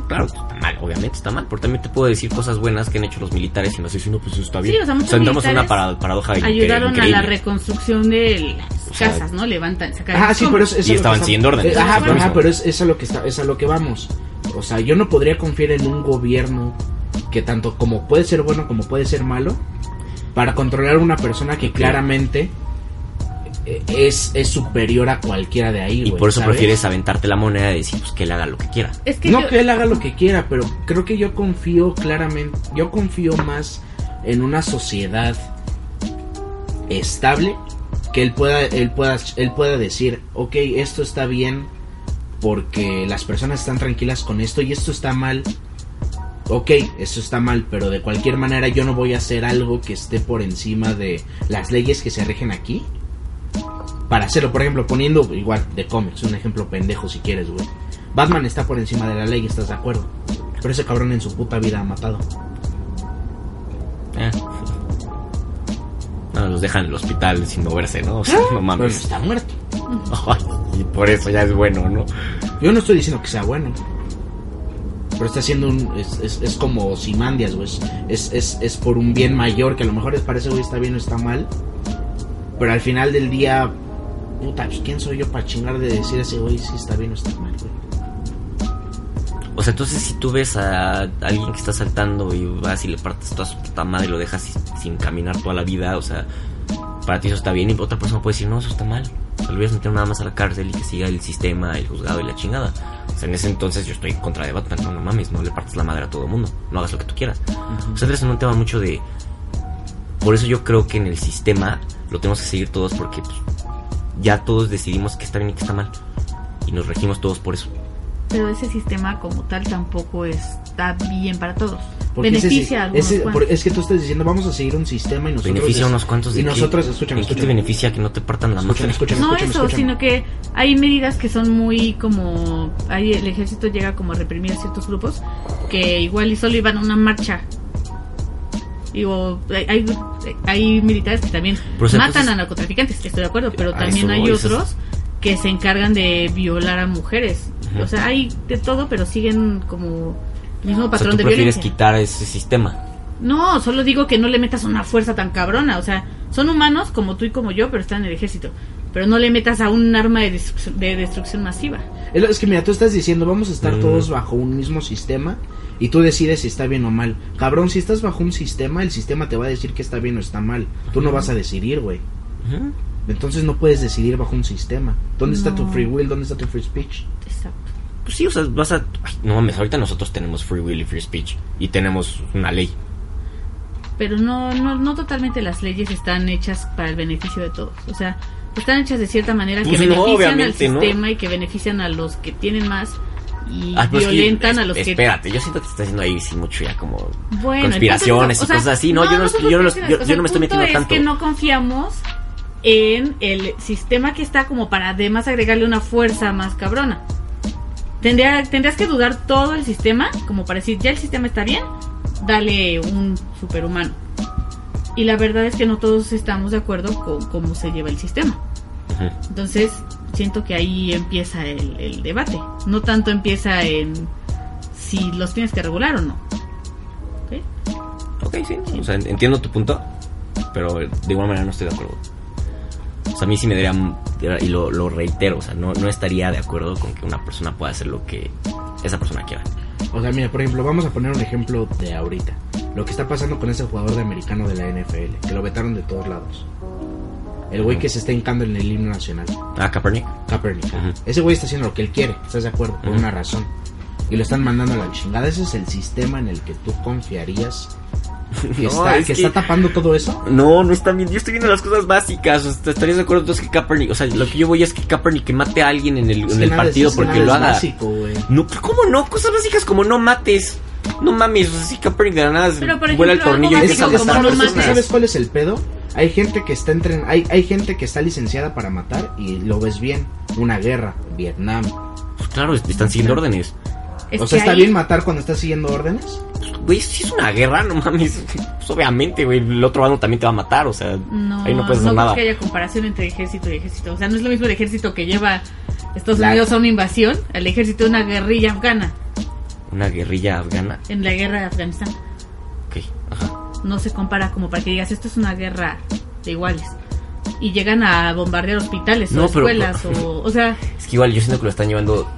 S2: No, claro, está mal, obviamente está mal. Pero también te puedo decir cosas buenas que han hecho los militares y me estoy diciendo, pues está bien.
S3: Sí, o sea, muchos
S2: entramos en una paradoja
S3: ayudaron a la reconstrucción de las
S2: O sea,
S3: casas, ¿no? Levantan, sacan
S1: Ajá, sí, pero es, es
S2: Y
S1: que
S2: estaban siguiendo órdenes.
S1: Ajá, pero es, es a lo que está, es a lo que vamos. O sea, yo no podría confiar en un gobierno que tanto como puede ser bueno como puede ser malo para controlar a una persona que claramente es, es superior a cualquiera de ahí.
S2: Y
S1: güey,
S2: por eso
S1: ¿sabes?
S2: prefieres aventarte la moneda y decir, pues que él haga lo que quiera.
S3: Es que
S1: No
S3: yo-
S1: que él haga lo que quiera, pero creo que yo confío claramente, yo confío más en una sociedad estable que él pueda, él pueda, él pueda decir, ok, esto está bien porque las personas están tranquilas con esto y esto está mal. Ok, esto está mal, pero de cualquier manera yo no voy a hacer algo que esté por encima de las leyes que se rigen aquí. Para hacerlo, por ejemplo, poniendo igual de cómics, un ejemplo pendejo si quieres, güey. Batman está por encima de la ley, ¿estás de acuerdo? Pero ese cabrón en su puta vida ha matado.
S2: Eh. No, los dejan en el hospital sin moverse, ¿no? O sea, no
S1: Pero
S2: mames.
S1: está muerto.
S2: Y por eso ya es bueno, ¿no?
S1: Yo no estoy diciendo que sea bueno. Pero está haciendo un. Es, es, es como Simandias, güey. Es, es, es por un bien mayor que a lo mejor les parece, güey, está bien o está mal. Pero al final del día. Puta, pues quién soy yo para chingar de decir ese güey si está bien o está mal, güey.
S2: O sea, entonces si tú ves a alguien que está saltando y vas y le partes toda su puta madre y lo dejas sin, sin caminar toda la vida, o sea, para ti eso está bien y otra persona puede decir, no, eso está mal. O sea, lo voy a meter nada más a la cárcel y que siga el sistema, el juzgado y la chingada. O sea, en ese entonces yo estoy en contra de Batman, no, no mames, no le partes la madre a todo el mundo, no hagas lo que tú quieras. O sea, es un tema mucho de... Por eso yo creo que en el sistema lo tenemos que seguir todos porque pues, ya todos decidimos que está bien y que está mal. Y nos regimos todos por eso.
S3: Pero ese sistema como tal tampoco está bien para todos.
S1: Porque ese-
S3: Beneficia a algunos
S1: ese- es que tú estás diciendo, vamos a seguir un sistema y nosotros.
S2: beneficia a unos cuantos de
S1: Y nosotros, escúchame,
S2: ¿En qué te
S1: escúchame.
S2: beneficia que no te partan la
S1: Escúchame,
S2: madre?
S1: escúchame,
S3: No
S1: escúchame,
S3: eso,
S1: escúchame.
S3: sino que hay medidas que son muy como... Ahí el ejército llega como a reprimir a ciertos grupos que igual y solo iban a una marcha. Digo, hay, hay, hay militares que también matan
S2: entonces-
S3: a narcotraficantes, estoy de acuerdo, pero también hay otros que se encargan de violar a mujeres. O sea, hay de todo, pero siguen como el mismo
S2: O sea,
S3: patrón
S2: tú
S3: de
S2: prefieres
S3: violencia.
S2: quitar ese sistema.
S3: No, solo digo que no le metas una fuerza tan cabrona. O sea, son humanos como tú y como yo, pero están en el ejército. Pero no le metas a un arma de destrucción, de destrucción masiva.
S1: Es que mira, tú estás diciendo, vamos a estar
S2: Mm.
S1: todos bajo un mismo sistema y tú decides si está bien o mal. Cabrón, si estás bajo un sistema, el sistema te va a decir que está bien o está mal. Tú no vas a decidir, güey. Entonces no puedes decidir bajo un sistema. ¿Dónde está tu free will? ¿Dónde está tu free speech?
S3: Exacto.
S2: Pues sí, o sea, vas a... Ay, no mames, ahorita nosotros tenemos free will y free speech. Y tenemos una ley.
S3: Pero no, no, no totalmente las leyes están hechas para el beneficio de todos. O sea, están hechas de cierta manera que
S2: Pues no,
S3: benefician al sistema y que benefician a los que tienen más y
S2: Ah, pero es que-
S3: violentan a los que...
S2: Espérate, yo siento que te está haciendo ahí sí mucho ya como...
S3: Bueno,
S2: conspiraciones y cosas así. No, yo no, yo no, yo- yo me estoy metiendo
S3: es
S2: tanto.
S3: que no confiamos en el sistema que está como para además agregarle una fuerza más cabrona. Tendría, tendrías que dudar todo el sistema como para decir, ya el sistema está bien, dale un superhumano. Y la verdad es que no todos estamos de acuerdo con cómo se lleva el sistema. Entonces, siento que ahí empieza el, el debate. No tanto empieza en si los tienes que regular o no. ¿Ok?
S2: Ok, sí. O sea, entiendo tu punto, pero de igual manera no estoy de acuerdo. O sea, a mí sí me daría, y lo, lo reitero, o sea, no, no estaría de acuerdo con que una persona pueda hacer lo que esa persona quiera.
S1: O sea, mira, por ejemplo, vamos a poner un ejemplo de ahorita. Lo que está pasando con ese jugador de americano de la NFL, que lo vetaron de todos lados. El güey que se está hincando en el himno nacional,
S2: Ah, Kaepernick.
S1: Kaepernick. Ese güey está haciendo lo que él quiere, ¿estás de acuerdo? Por una razón. Y lo están mandando a la chingada. Ese es el sistema en el que tú confiarías <laughs> que,
S2: No,
S1: está,
S2: es
S1: que
S2: que-
S1: está tapando todo eso.
S2: No, no está bien. Yo estoy viendo las cosas básicas. O sea, ¿Estarías de acuerdo entonces que Kaepernick? O sea, lo que yo voy es que Kaepernick que mate a alguien en el, en el partido
S1: es
S2: porque
S1: nada
S2: lo
S1: es
S2: haga.
S1: básico.
S2: No, ¿cómo no? Cosas básicas como no mates. No mames, o sea, sí Kaepernick de la nada vuela el tornillo y empieza a matar.
S1: ¿Sabes cuál es el pedo? Hay gente que está entren, hay, hay gente que está licenciada para matar y lo ves bien. Una guerra, Vietnam.
S2: Pues claro, están siguiendo órdenes.
S3: Es
S1: o sea, ¿está bien matar cuando estás siguiendo órdenes?
S2: Güey, si es una guerra, no mames. Pues obviamente, güey, el otro bando también te va a matar, o sea,
S3: No,
S2: ahí no puedes
S3: no
S2: hacer
S3: creo
S2: nada.
S3: que haya comparación entre ejército y ejército. O sea, no es lo mismo el ejército que lleva Estados
S1: La-
S3: Unidos a una invasión, al ejército de una guerrilla afgana
S2: Una guerrilla afgana.
S3: en la guerra de Afganistán. No se compara como para que digas, esto es una guerra de iguales. Y llegan a bombardear hospitales
S2: No,
S3: o
S2: pero-
S3: escuelas o... O sea,
S2: Es que igual yo siento que lo están llevando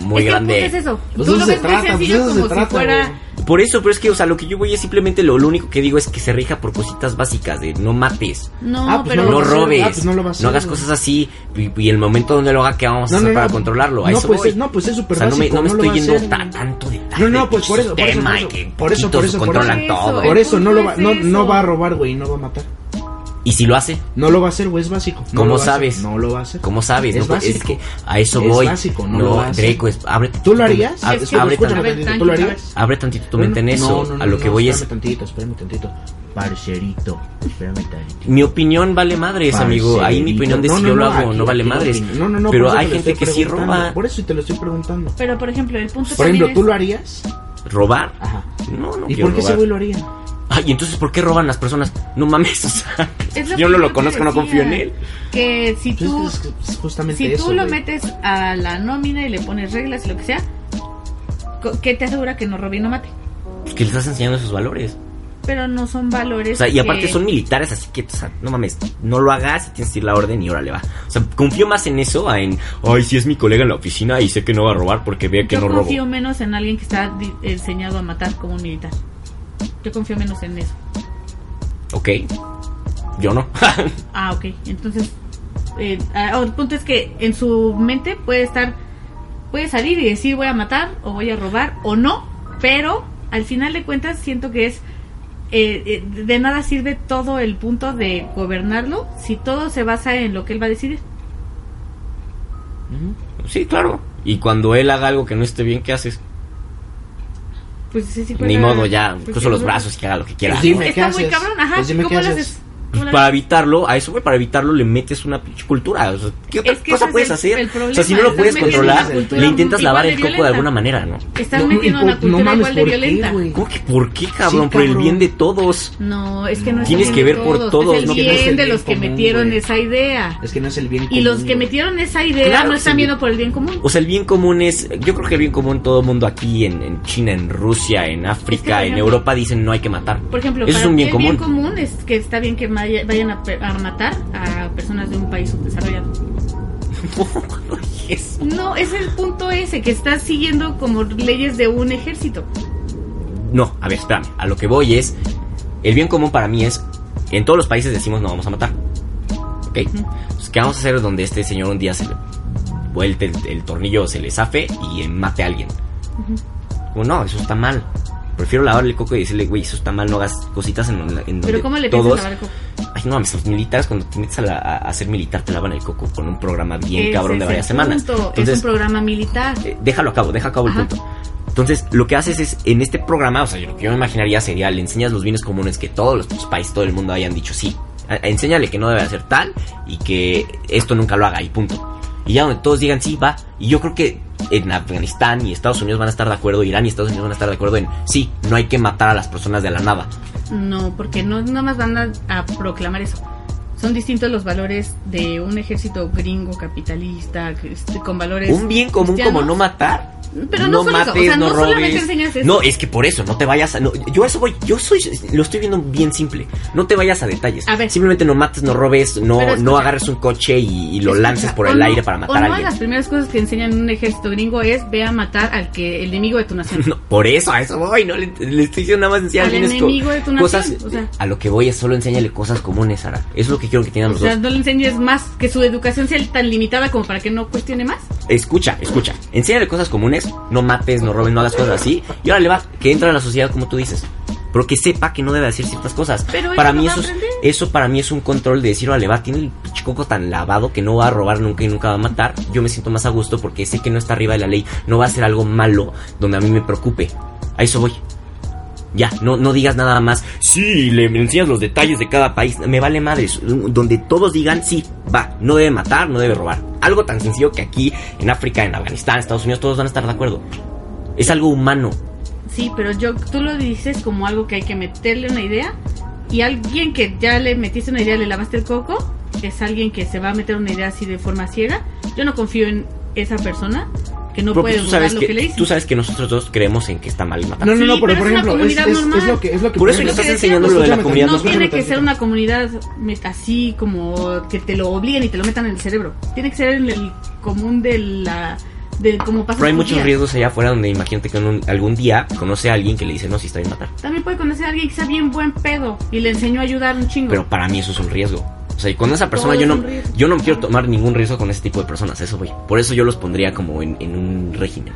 S2: muy
S3: es
S2: grande.
S3: es eso.
S1: Pues
S3: Tú
S1: eso
S3: lo
S1: se
S3: ves muy
S1: trata, pues se
S3: si fuera...
S2: Por eso, pero es que, o sea, lo que yo voy es simplemente lo, lo único que digo es que se rija por cositas básicas de no mates,
S3: No,
S1: Ah, pues
S3: pero...
S1: lo
S2: no
S1: a
S2: robes,
S1: ah, pues no lo a
S2: hagas cosas así y, y el momento donde lo haga, ¿qué vamos a hacer para controlarlo? A
S1: no,
S2: eso
S1: pues,
S2: voy.
S1: no, pues es
S2: o
S1: súper
S2: sea, no me, no me estoy
S1: a
S2: yendo tan, tanto detalle.
S1: No, no, pues por eso, por eso, por
S2: y
S1: eso,
S2: que
S1: por eso, por eso, por
S2: controlan
S3: eso.
S2: todo.
S1: Por eso no, lo va, no, no va a robar, güey, y no va a matar.
S2: Y si lo hace,
S1: No lo va a hacer, güey, es básico. No
S2: ¿Cómo
S1: lo va a hacer,
S2: sabes?
S1: No lo va a hacer.
S2: ¿cómo sabes?
S1: Es
S2: No,
S1: básico.
S2: que a eso
S1: Es
S2: voy.
S1: básico, no lo va a hacer.
S2: Draco, es, ábrete
S1: ¿Tú lo harías?
S2: ab-
S3: Es que-
S2: abre,
S1: tantito, ¿tú lo harías?
S2: abre tantito tu mente en eso.
S1: no, no, no,
S2: a lo
S1: no,
S2: que
S1: no,
S2: voy es.
S1: Espérame tantito, espérame tantito. Parcerito, espérame tantito.
S2: Mi opinión vale madres, amigo. Ahí mi opinión de si yo lo hago no vale madres.
S1: No, no, no,
S2: Pero hay gente que sí roba.
S1: Por eso te lo estoy preguntando.
S3: Pero, por ejemplo, el punto
S1: Por ejemplo, ¿tú lo harías?
S2: ¿Robar?
S1: Ajá.
S2: No, no
S1: ¿Y por qué ese güey lo haría?
S2: Ay, entonces ¿por qué roban las personas? No mames, <laughs> o sea,
S3: lo
S2: yo no lo conozco, no confío en él.
S3: Que si
S1: Pues
S3: tú,
S1: es, que es justamente
S3: si
S1: eso.
S3: tú lo
S1: güey.
S3: metes a la nómina y le pones reglas y lo que sea, ¿qué te asegura que no robe y no mate?
S2: Pues que le estás enseñando esos valores.
S3: Pero no son valores.
S2: O sea, y
S3: que-
S2: aparte son militares, así que, o sea, no mames, no lo hagas y tienes que ir la orden y ahora le va. O sea, confío más en eso a en, ay, si es mi colega en la oficina y sé que no va a robar porque ve que
S3: Yo
S2: no robo.
S3: confío menos en alguien que está enseñado a matar como un militar. Yo confío menos en eso.
S2: Ok. Yo no. <laughs>
S3: Ah, ok. Entonces, eh, ah, el punto es que en su mente puede estar, puede salir y decir voy a matar o voy a robar o no, pero al final de cuentas siento que es eh, eh, de nada sirve todo el punto de gobernarlo si todo se basa en lo que él va a decidir.
S2: Sí, claro. Y cuando él haga algo que no esté bien, ¿qué haces?
S3: Pues sí, sí,
S2: Ni modo, ya,
S3: pues
S2: cruzo
S3: sí,
S2: los
S3: no-
S2: brazos y que haga lo que quiera.
S1: Pues dime, ¿qué
S3: Está muy cabrón, ajá.
S1: Pues dime,
S3: ¿Cómo
S1: ¿qué
S3: lo
S1: haces?
S2: Pues
S3: ¿Cómo lo
S2: para evitarlo, a eso, güey, para evitarlo le metes una pinche cultura. O sea, ¿qué otra
S3: Es que
S2: cosa puedes
S3: es
S2: hacer?
S3: el problema,
S2: o sea, si no lo puedes controlar, le intentas lavar el coco de alguna manera, ¿no?
S3: Estás
S1: No,
S3: metiendo
S1: y por-
S3: una cultura
S1: no mames,
S3: igual de
S1: ¿por qué,
S3: violenta.
S1: güey?
S2: ¿Cómo que por qué, cabrón?
S1: Sí,
S2: por el bien de todos.
S3: No, es que no es
S2: Tienes
S3: el
S2: que
S3: bien
S2: ver
S3: de
S2: por
S3: todos, es el
S2: no
S1: que no es
S3: bien
S1: el
S3: de
S1: bien
S3: los que
S1: común,
S3: metieron esa idea.
S1: Es que no es el bien
S3: Y
S1: común,
S3: los que metieron esa idea
S2: Claro
S3: no
S2: que
S3: están viendo por el bien común.
S2: O sea, el bien común es, yo creo que el bien común todo el mundo aquí en, en China, en Rusia, en África, en Europa dicen no hay que matar.
S3: Por ejemplo,
S2: es un bien
S3: el
S2: común.
S3: bien común es que está bien que vayan a, matar a personas de un país subdesarrollado. <laughs> No, es el punto ese, que estás siguiendo como leyes de un ejército.
S2: No, a ver, espérame. A lo que voy es, el bien común para mí es, en todos los países decimos no vamos a matar. ¿Ok? Entonces, ¿qué vamos a hacer donde este señor un día se le vuelte el, el tornillo, se le zafe y mate a alguien? Como, no, eso está mal. Prefiero lavarle el coco y decirle, güey, eso está mal, no hagas cositas en, en donde
S3: Pero ¿cómo le
S2: todos...
S3: lavar el coco?
S2: Ay, no mames, los militares cuando te metes a, la- a- ser militar te lavan el coco con un programa bien
S3: Ese
S2: cabrón de varias semanas.
S3: punto, es
S2: Entonces,
S3: un programa militar.
S2: eh, déjalo a cabo, deja a cabo
S3: Ajá.
S2: el punto. Entonces, lo que haces es, en este programa, o sea, lo que yo me imaginaría sería, le enseñas los bienes comunes que todos los países, todo el mundo hayan dicho sí. Enséñale que no debe hacer tal y que esto nunca lo haga y punto. Y ya donde todos digan sí, va. Y yo creo que en Afganistán y Estados Unidos van a estar de acuerdo, Irán y Estados Unidos van a estar de acuerdo en sí, no hay que matar a las personas de la nada.
S3: No, porque no nada más van a, a proclamar eso. Son distintos los valores de un ejército gringo capitalista este, con valores.
S2: Un bien común como no matar.
S3: Pero no solo eso, o sea, no
S2: robes.
S3: enseñas eso.
S2: No, es que por eso, no te vayas a... no, yo eso voy, yo soy, lo estoy viendo bien simple. No te vayas a detalles.
S3: A ver.
S2: Simplemente no mates, no robes, no,
S3: escucha.
S2: no agarres un coche y, y lo
S3: Escucha,
S2: lances por
S3: o
S2: el
S3: no-
S2: aire para
S3: o
S2: matar a
S3: no de
S2: alguien.
S3: las primeras cosas que enseñan en un ejército gringo es ve a matar al que el enemigo de tu nación. <laughs>
S2: No, por eso, a eso voy, no le, le estoy diciendo nada más enseñar
S3: Al enemigo de tu
S2: cosas.
S3: nación, o sea.
S2: A lo que voy es solo enséñale cosas comunes, Sara. Eso es lo que quiero que tengan
S3: O
S2: los
S3: sea,
S2: dos.
S3: no le enseñes más, que su educación sea tan limitada como para que no cuestione más.
S2: Escucha, escucha. Enséñale cosas comunes, no mates, no robes, no hagas cosas así. Y ahora le va, que entra a la sociedad como tú dices. Pero que sepa que no debe decir ciertas cosas.
S3: Pero
S2: para mí eso, es, eso para mí es un control de decir, órale, va, tiene el pinche coco tan lavado que no va a robar nunca y nunca va a matar. Yo me siento más a gusto porque sé que no está arriba de la ley. No va a hacer algo malo donde a mí me preocupe. A eso voy. Ya, no, no digas nada más. Sí, le enseñas los detalles de cada país. Me vale madres. Donde todos digan, sí, va, no debe matar, no debe robar. Algo tan sencillo que aquí, en África, en Afganistán, Estados Unidos, todos van a estar de acuerdo. Es algo humano.
S3: Sí, pero yo tú lo dices como algo que hay que meterle una idea y alguien que ya le metiste una idea, le lavaste el coco, es alguien que se va a meter una idea así de forma ciega. Yo no confío en esa persona que no
S2: tú sabes
S3: lo
S2: que,
S3: que le dice.
S2: tú sabes que nosotros dos creemos en que está mal matar.
S1: No, no, no,
S3: Sí,
S1: pero, por ejemplo, es, lo que es lo que
S2: Por eso estás enseñando lo de la comunidad.
S3: no
S1: escúchame
S3: tiene que ser una comunidad así como que te lo obliguen y te lo metan en el cerebro. Tiene que ser en el común de la de cómo pasa
S2: Pero hay muchos riesgos allá afuera donde imagínate que un- algún día conoce a alguien que le dice, no, si está bien matar.
S3: También puede conocer a alguien que sea bien buen pedo y le enseñó a ayudar un chingo.
S2: Pero para mí eso es un riesgo. O sea, y con esa persona yo no, yo no quiero tomar ningún riesgo con ese tipo de personas, eso voy. Por eso yo los pondría como en, en un régimen,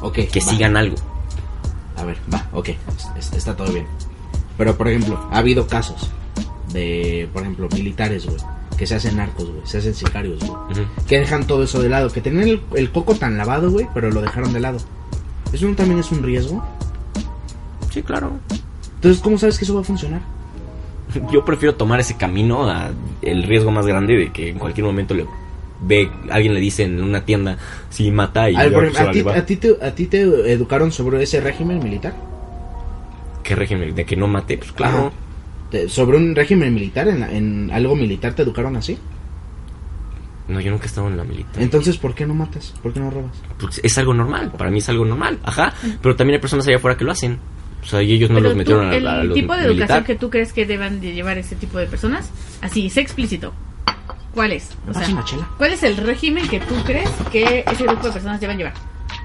S1: Ok,
S2: que
S1: va.
S2: sigan algo.
S1: A ver, va, ok, es- es- está todo bien. Pero, por ejemplo, ha habido casos de, por ejemplo, militares, güey, que se hacen narcos, güey, se hacen sicarios, güey, que dejan todo eso de lado, que tenían el, el coco tan lavado, güey, pero lo dejaron de lado. ¿Eso no también es un riesgo?
S2: Sí, claro.
S1: Entonces, ¿cómo sabes que eso va a funcionar?
S2: Yo prefiero tomar ese camino a el riesgo más grande de que en cualquier momento le ve, alguien le dice en una tienda, si mata y
S1: A, ejemplo, ¿a, ti,
S2: va.
S1: a ti te, ¿A ti te educaron sobre ese régimen militar?
S2: ¿Qué régimen? ¿De que no mate? Pues claro.
S1: Ajá. ¿Sobre un régimen militar? ¿En, en algo militar te educaron así?
S2: No, yo nunca he estado en la militar.
S1: Entonces, ¿por qué no matas? ¿Por qué no robas?
S2: Pues es algo normal, para mí es algo normal, ajá. Pero también hay personas allá afuera que lo hacen. O sea, y ellos no
S3: Pero
S2: los
S3: tú,
S2: metieron a,
S3: el
S2: a los
S3: tipo de
S2: militar.
S3: educación que tú crees que deban de llevar ese tipo de personas, así, sé explícito. ¿Cuál es? O
S1: ¿Me
S3: sea,
S1: pasas una chela?
S3: ¿cuál es el régimen que tú crees que ese grupo de personas deban llevar?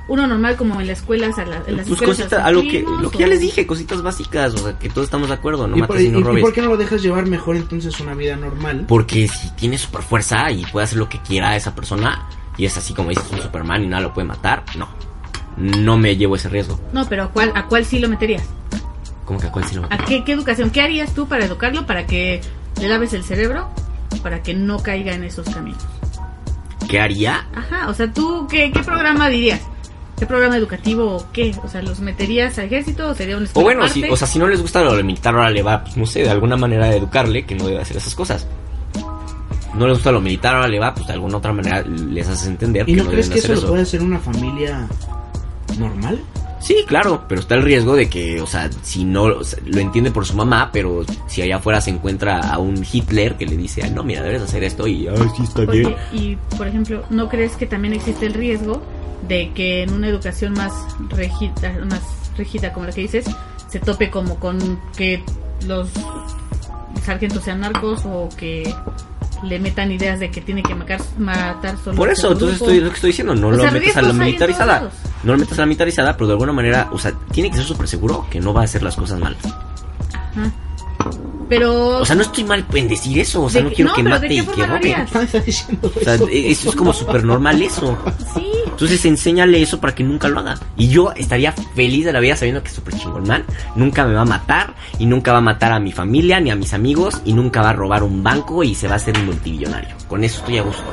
S3: Uno normal como en las escuelas, a la- en las
S2: Pues
S3: escuelas
S2: cositas,
S3: a
S2: lo que, lo que ya les dije, cositas básicas, o sea, que todos estamos de acuerdo, no
S1: ¿Y, por,
S2: mates y no
S1: y- y
S2: robes.
S1: por qué no lo dejas llevar mejor entonces una vida normal?
S2: Porque si tiene super fuerza y puede hacer lo que quiera esa persona, y es así como dices un Superman y nada lo puede matar, no. No me llevo ese riesgo.
S3: No, pero ¿a cuál, ¿a cuál sí lo meterías?
S2: ¿Cómo que a cuál sí lo
S3: ¿A qué, qué educación? ¿Qué harías tú para educarlo, para que le laves el cerebro, para que no caiga en esos caminos?
S2: ¿Qué haría?
S3: Ajá, o sea, ¿tú qué, qué programa dirías? ¿Qué programa educativo o qué? O sea, ¿los meterías al ejército o sería un
S2: O bueno, si, o sea, si no les gusta lo militar, ahora le va, pues no sé, de alguna manera de educarle que no debe hacer esas cosas. No les gusta lo militar, ahora le va, pues de alguna otra manera les haces entender
S1: ¿Y
S2: que
S1: no
S2: no,
S1: crees
S2: deben
S1: que eso lo puede hacer una familia normal?
S2: Sí, claro, pero está el riesgo de que, o sea, si no, o sea, lo entiende por su mamá, pero si allá afuera se encuentra a un Hitler que le dice, "Ay, no, mira, debes hacer esto y, ay, sí, está bien.
S3: Y por ejemplo, ¿no crees que también existe el riesgo de que en una educación más rígida, más rígida como la que dices, se tope como con que los sargentos sean narcos o que le metan ideas de que tiene que matar, matar solo
S2: Por eso, entonces estoy, lo que estoy diciendo, no
S3: O
S2: lo
S3: sea,
S2: metas a la militarizada. No lo metas a la militarizada, pero de alguna manera, o sea, tiene que ser súper seguro que no va a hacer las cosas mal.
S3: Ajá. Pero
S2: O sea, no estoy mal en decir eso, o sea,
S3: ¿De
S2: no quiero
S3: no,
S2: que mate y que robe. <laughs> O sea,
S1: eso?
S2: es como súper normal eso.
S3: sí,
S2: Entonces enséñale eso para que nunca lo haga. Y yo estaría feliz de la vida sabiendo que es súper chingón, man. Nunca me va a matar y nunca va a matar a mi familia ni a mis amigos y nunca va a robar un banco y se va a hacer un multimillonario. Con eso estoy a gusto.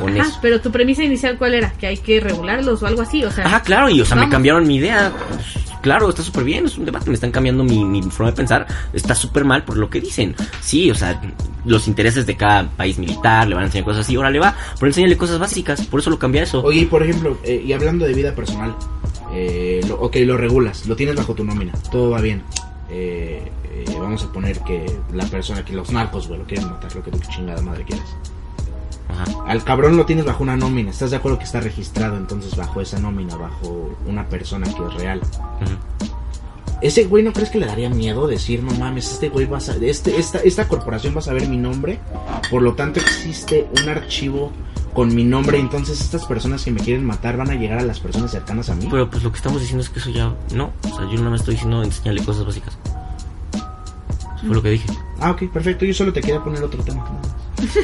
S2: Con
S3: Ah,
S2: eso.
S3: pero tu premisa inicial cuál era? Que hay que regularlos o algo así, o sea.
S2: Ajá, claro, y o sea, me cambiaron mi idea. Pues, claro, está súper bien, es un debate, me están cambiando mi, forma de pensar, está súper mal por lo que dicen. Sí, o sea, los intereses de cada país militar, le van a enseñar cosas así, ahora le va, pero enséñale cosas básicas, por eso lo cambia eso.
S1: Oye, por ejemplo, eh, y hablando de vida personal, eh, lo- ok, lo regulas, lo tienes bajo tu nómina, todo va bien. Eh, eh, vamos a poner que la persona, que los narcos, güey, lo quieren matar, lo que tú chingada madre quieras.
S2: Ajá.
S1: Al cabrón lo tienes bajo una nómina, ¿estás de acuerdo que está registrado entonces bajo esa nómina, bajo una persona que es real? Ese güey no crees que le daría miedo decir, no mames, este güey va a este, esta, esta corporación va a saber mi nombre, por lo tanto existe un archivo con mi nombre, entonces estas personas que me quieren matar van a llegar a las personas cercanas a mí.
S2: Pero pues lo que estamos diciendo es que eso ya no, o sea, yo no me estoy diciendo enseñarle cosas básicas. Eso fue lo que dije.
S1: Ah, ok, perfecto, yo solo te quería poner otro tema.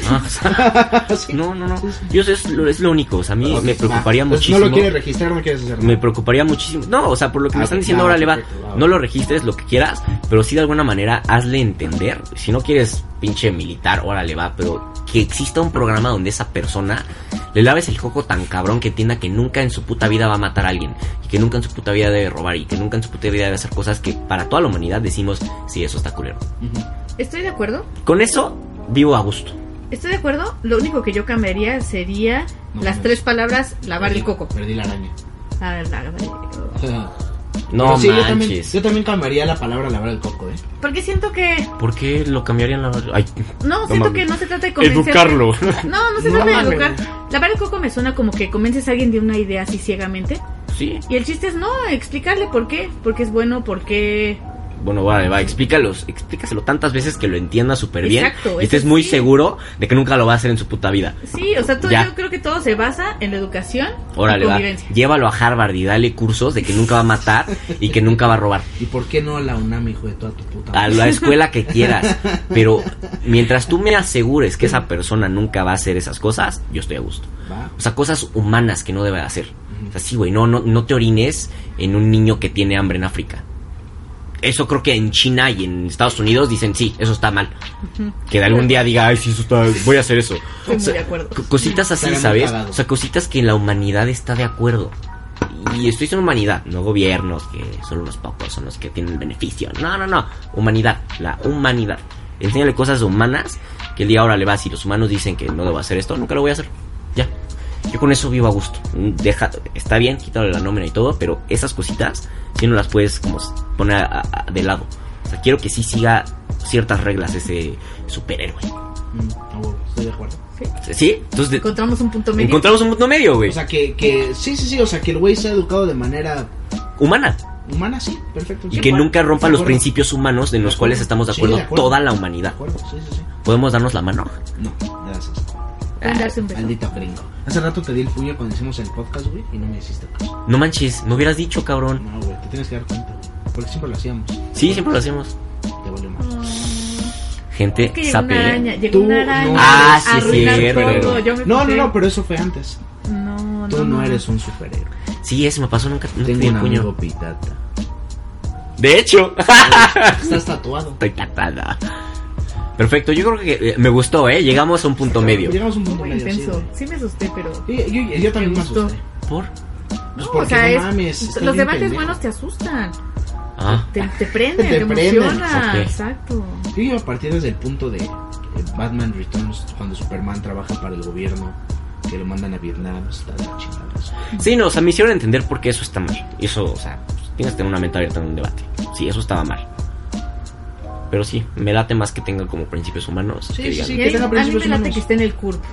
S2: Ah, o <laughs> sea,
S1: Sí.
S2: no, no, no.
S1: Sí, sí.
S2: Yo sé, es lo, es lo único, o sea, a mí me preocuparía
S1: va. Pues
S2: muchísimo.
S1: No lo quieres registrar, no quieres hacer nada.
S2: Me preocuparía muchísimo. No, o sea, por lo que
S1: Ah,
S2: me están
S1: ok,
S2: diciendo ahora le va.
S1: perfecto, va,
S2: No lo registres lo que quieras, pero sí de alguna manera hazle entender. Si no quieres pinche militar, órale va, pero que exista un programa donde esa persona le laves el coco tan cabrón que entienda que nunca en su puta vida va a matar a alguien y que nunca en su puta vida debe robar y que nunca en su puta vida debe hacer cosas que para toda la humanidad decimos, sí, eso está culero.
S3: Estoy de acuerdo.
S2: Con eso vivo a gusto.
S3: Estoy de acuerdo. Lo único que yo cambiaría sería
S1: No
S3: las tres palabras lavar el coco.
S1: Perdí la araña.
S3: Ah, lavar el coco.
S2: No
S1: sí, yo también,
S2: manches.
S1: yo también cambiaría la palabra lavar el coco, ¿eh?
S3: Porque siento que.
S2: ¿Por qué lo cambiarían la... Ay,
S3: No, siento que no se trata de convencer.
S2: Educarlo.
S3: No, no se
S1: No
S3: trata de educar. Lavar el coco me suena como que convences a alguien de una idea así ciegamente.
S2: sí.
S3: Y el chiste es no, explicarle por qué. Porque es bueno, porque.
S2: Bueno, vale, va, explícalos, explícaselo tantas veces que lo entienda súper bien.
S3: Exacto,
S2: Y estés muy
S3: sí.
S2: seguro de que nunca lo va a hacer en su puta vida.
S3: Sí, o sea, todo, yo creo que todo se basa en la educación
S2: Órale,
S3: y
S2: va.
S3: convivencia.
S2: Llévalo a Harvard y dale cursos de que nunca va a matar y que nunca va a robar.
S1: ¿Y por qué no a la UNAM, hijo de toda tu puta
S2: A
S1: madre?
S2: la escuela que quieras. <laughs> Pero mientras tú me asegures que esa persona nunca va a hacer esas cosas, yo estoy a gusto.
S1: Va.
S2: O sea, cosas humanas que no debe hacer. O sea, sí, güey, no, no, no te orines en un niño que tiene hambre en África. Eso creo que en China y en Estados Unidos dicen, sí, eso está mal. Que de algún día diga, ay, sí, eso está, voy a hacer eso.
S3: Estoy
S2: O sea,
S3: muy de acuerdo.
S2: co- Cositas así, ¿sabes? O sea, cositas que la humanidad está de acuerdo. Y estoy diciendo humanidad, no gobiernos, que solo unos pocos son los que tienen el beneficio. No, no, no. Humanidad, la humanidad. Enséñale cosas humanas que el día ahora le va, si los humanos dicen que no debo hacer esto, nunca lo voy a hacer. Ya. Yo con eso vivo a gusto. Deja, está bien, quítale la nómina y todo, pero esas cositas, si no las puedes como poner a- a- de lado. O sea, quiero que sí siga ciertas reglas ese superhéroe.
S1: Mm, estoy de acuerdo.
S2: ¿Sí? Entonces
S3: Encontramos un punto medio.
S2: encontramos un punto medio, güey.
S1: O sea, que, que sí, sí, sí, o sea, que el güey sea educado de manera
S2: Humana.
S1: humana, sí, perfecto.
S2: Y
S1: sí,
S2: que nunca rompa
S1: acuerdo.
S2: los principios humanos de los
S1: De
S2: cuales estamos de
S1: Sí,
S2: acuerdo,
S1: de acuerdo.
S2: toda la
S1: De
S2: humanidad.
S1: acuerdo, sí, sí, sí.
S2: ¿Podemos darnos la mano?
S1: No, gracias.
S3: Pueden darse un beso.
S1: Maldito gringo. Hace rato te di el puño cuando hicimos el podcast, güey, y no me hiciste caso.
S2: No manches, me hubieras dicho, cabrón.
S1: No, güey, te tienes que dar cuenta, güey. Porque siempre lo hacíamos.
S2: Sí, siempre lo hacemos.
S1: Te valió mal.
S2: Gente,
S3: Es que llegó
S2: sape.
S3: una
S2: ¿eh?
S3: araña, llegó
S1: Tú
S3: una araña.
S1: no
S2: Ah, sí
S3: arruinar todo. Yo me
S1: No, no,
S3: puse-
S1: no, pero eso fue antes.
S3: No,
S1: Tú no eres un superhéroe.
S2: Sí, eso me pasó, nunca no te
S1: Tengo
S2: di
S1: un
S2: el puño.
S1: amigo pitata.
S2: De hecho,
S1: Estás tatuado.
S2: estoy tapada. Perfecto, yo creo que eh, me gustó, ¿eh? Llegamos a un punto medio.
S1: Llegamos a un punto
S3: Muy
S1: medio, sí,
S3: intenso. Sí, me asusté, pero.
S1: Sí, yo, yo, yo también
S3: Me
S1: asusté.
S2: ¿Por?
S1: Pues
S3: No,
S1: porque
S3: o sea,
S1: no
S3: es-
S1: mames.
S3: los debates
S1: pendejo.
S3: buenos te asustan.
S2: Ah,
S3: Te, te prenden, <laughs>
S1: Te
S3: te,
S1: prenden,
S3: emociona.
S2: ok.
S3: Exacto.
S1: Yo iba a partir desde el punto de Batman Returns, cuando Superman trabaja para el gobierno, que lo mandan a Vietnam, está de eso.
S2: Sí, no, o sea, me hicieron entender por qué eso está mal. Eso, o sea, pues, tienes que tener una mente abierta en un debate. Sí, eso estaba mal. Pero sí, me late más que tenga como principios humanos.
S1: Sí,
S2: que
S1: sí, que tenga
S3: a mí
S1: principios
S3: me late
S1: humanos.
S3: que esté en el CURP.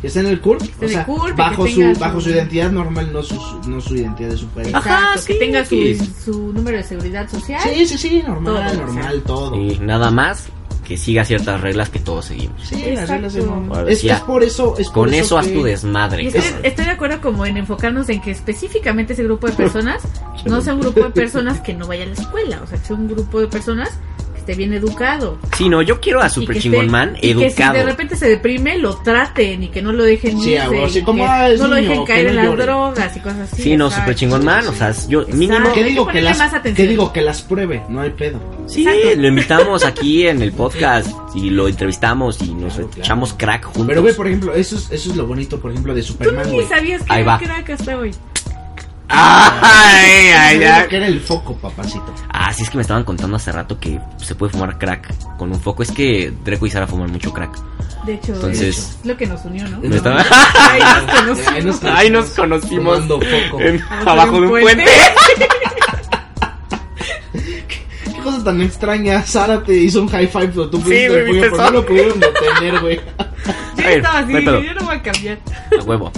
S1: Que está en el CURP,
S3: esté
S1: o
S3: en el
S1: sea,
S3: CURP,
S1: bajo,
S3: que
S1: su, bajo
S3: su-
S1: su identidad normal, no su, no su identidad de superhéroe.
S2: Ajá,
S3: Exacto,
S2: sí,
S3: que tenga su,
S2: que-
S3: su número de seguridad social.
S1: Sí, sí, sí, normal,
S3: Todo,
S1: normal, todo.
S2: Y nada más que siga ciertas reglas que todos seguimos.
S1: Sí, las reglas de es,
S2: ya.
S1: es por eso, es por
S2: Con eso haz
S1: que-
S2: tu desmadre.
S3: Estoy, de acuerdo como en enfocarnos en que específicamente ese grupo de personas <laughs> no sea un grupo de <laughs> personas que no vaya a la escuela, o sea, que sea un grupo de personas que esté bien educado.
S2: Sí, no, yo quiero a Super Chingón
S3: esté-
S2: Man
S3: y que
S2: educado.
S3: si de repente se deprime, lo traten y que no lo dejen
S1: Sí,
S3: irse,
S1: a huevo,
S3: y
S1: sí, como,
S3: no lo
S1: niño,
S3: dejen
S1: que
S3: caer
S1: no
S3: en las drogas y cosas así.
S2: Sí, no. Super Chingón Man, o sea, yo mínimo...
S3: Exacto.
S1: ¿Qué
S3: Hay que
S1: digo que las,
S3: más
S1: ¿Qué
S3: atención.
S1: digo que las pruebe? No hay pedo.
S2: Sí,
S3: Exacto.
S2: lo invitamos <laughs> aquí en el podcast y lo entrevistamos y nos
S1: Claro, claro.
S2: echamos crack juntos.
S1: Pero ve, por ejemplo, eso es, eso es lo bonito, por ejemplo, de
S3: Tú
S1: Superman,
S3: ni
S1: güey.
S3: sabías que
S2: Ahí
S3: era
S2: va.
S3: crack hasta hoy.
S2: Ay, ay,
S1: Era
S2: ay.
S1: que era el foco, papacito.
S2: Ah, sí, es que me estaban contando hace rato que se puede fumar crack con un foco. Es que Dreco y Sara fuman mucho crack.
S3: De hecho,
S2: Entonces-
S3: es lo que nos unió, ¿no?
S1: Me
S2: estaba-
S3: Ahí nos <laughs> conocimos.
S1: Ahí nos
S2: Ahí nos conocimos
S1: Fumando foco.
S2: en-
S3: Abajo
S2: de un puente. <laughs>
S1: Qué cosa tan extraña. Sara te hizo un high five, pero tú
S2: Sí, güey,
S1: no lo pudieron detener, güey.
S3: Yo estaba así,
S2: no
S3: yo no voy a cambiar.
S2: A huevo,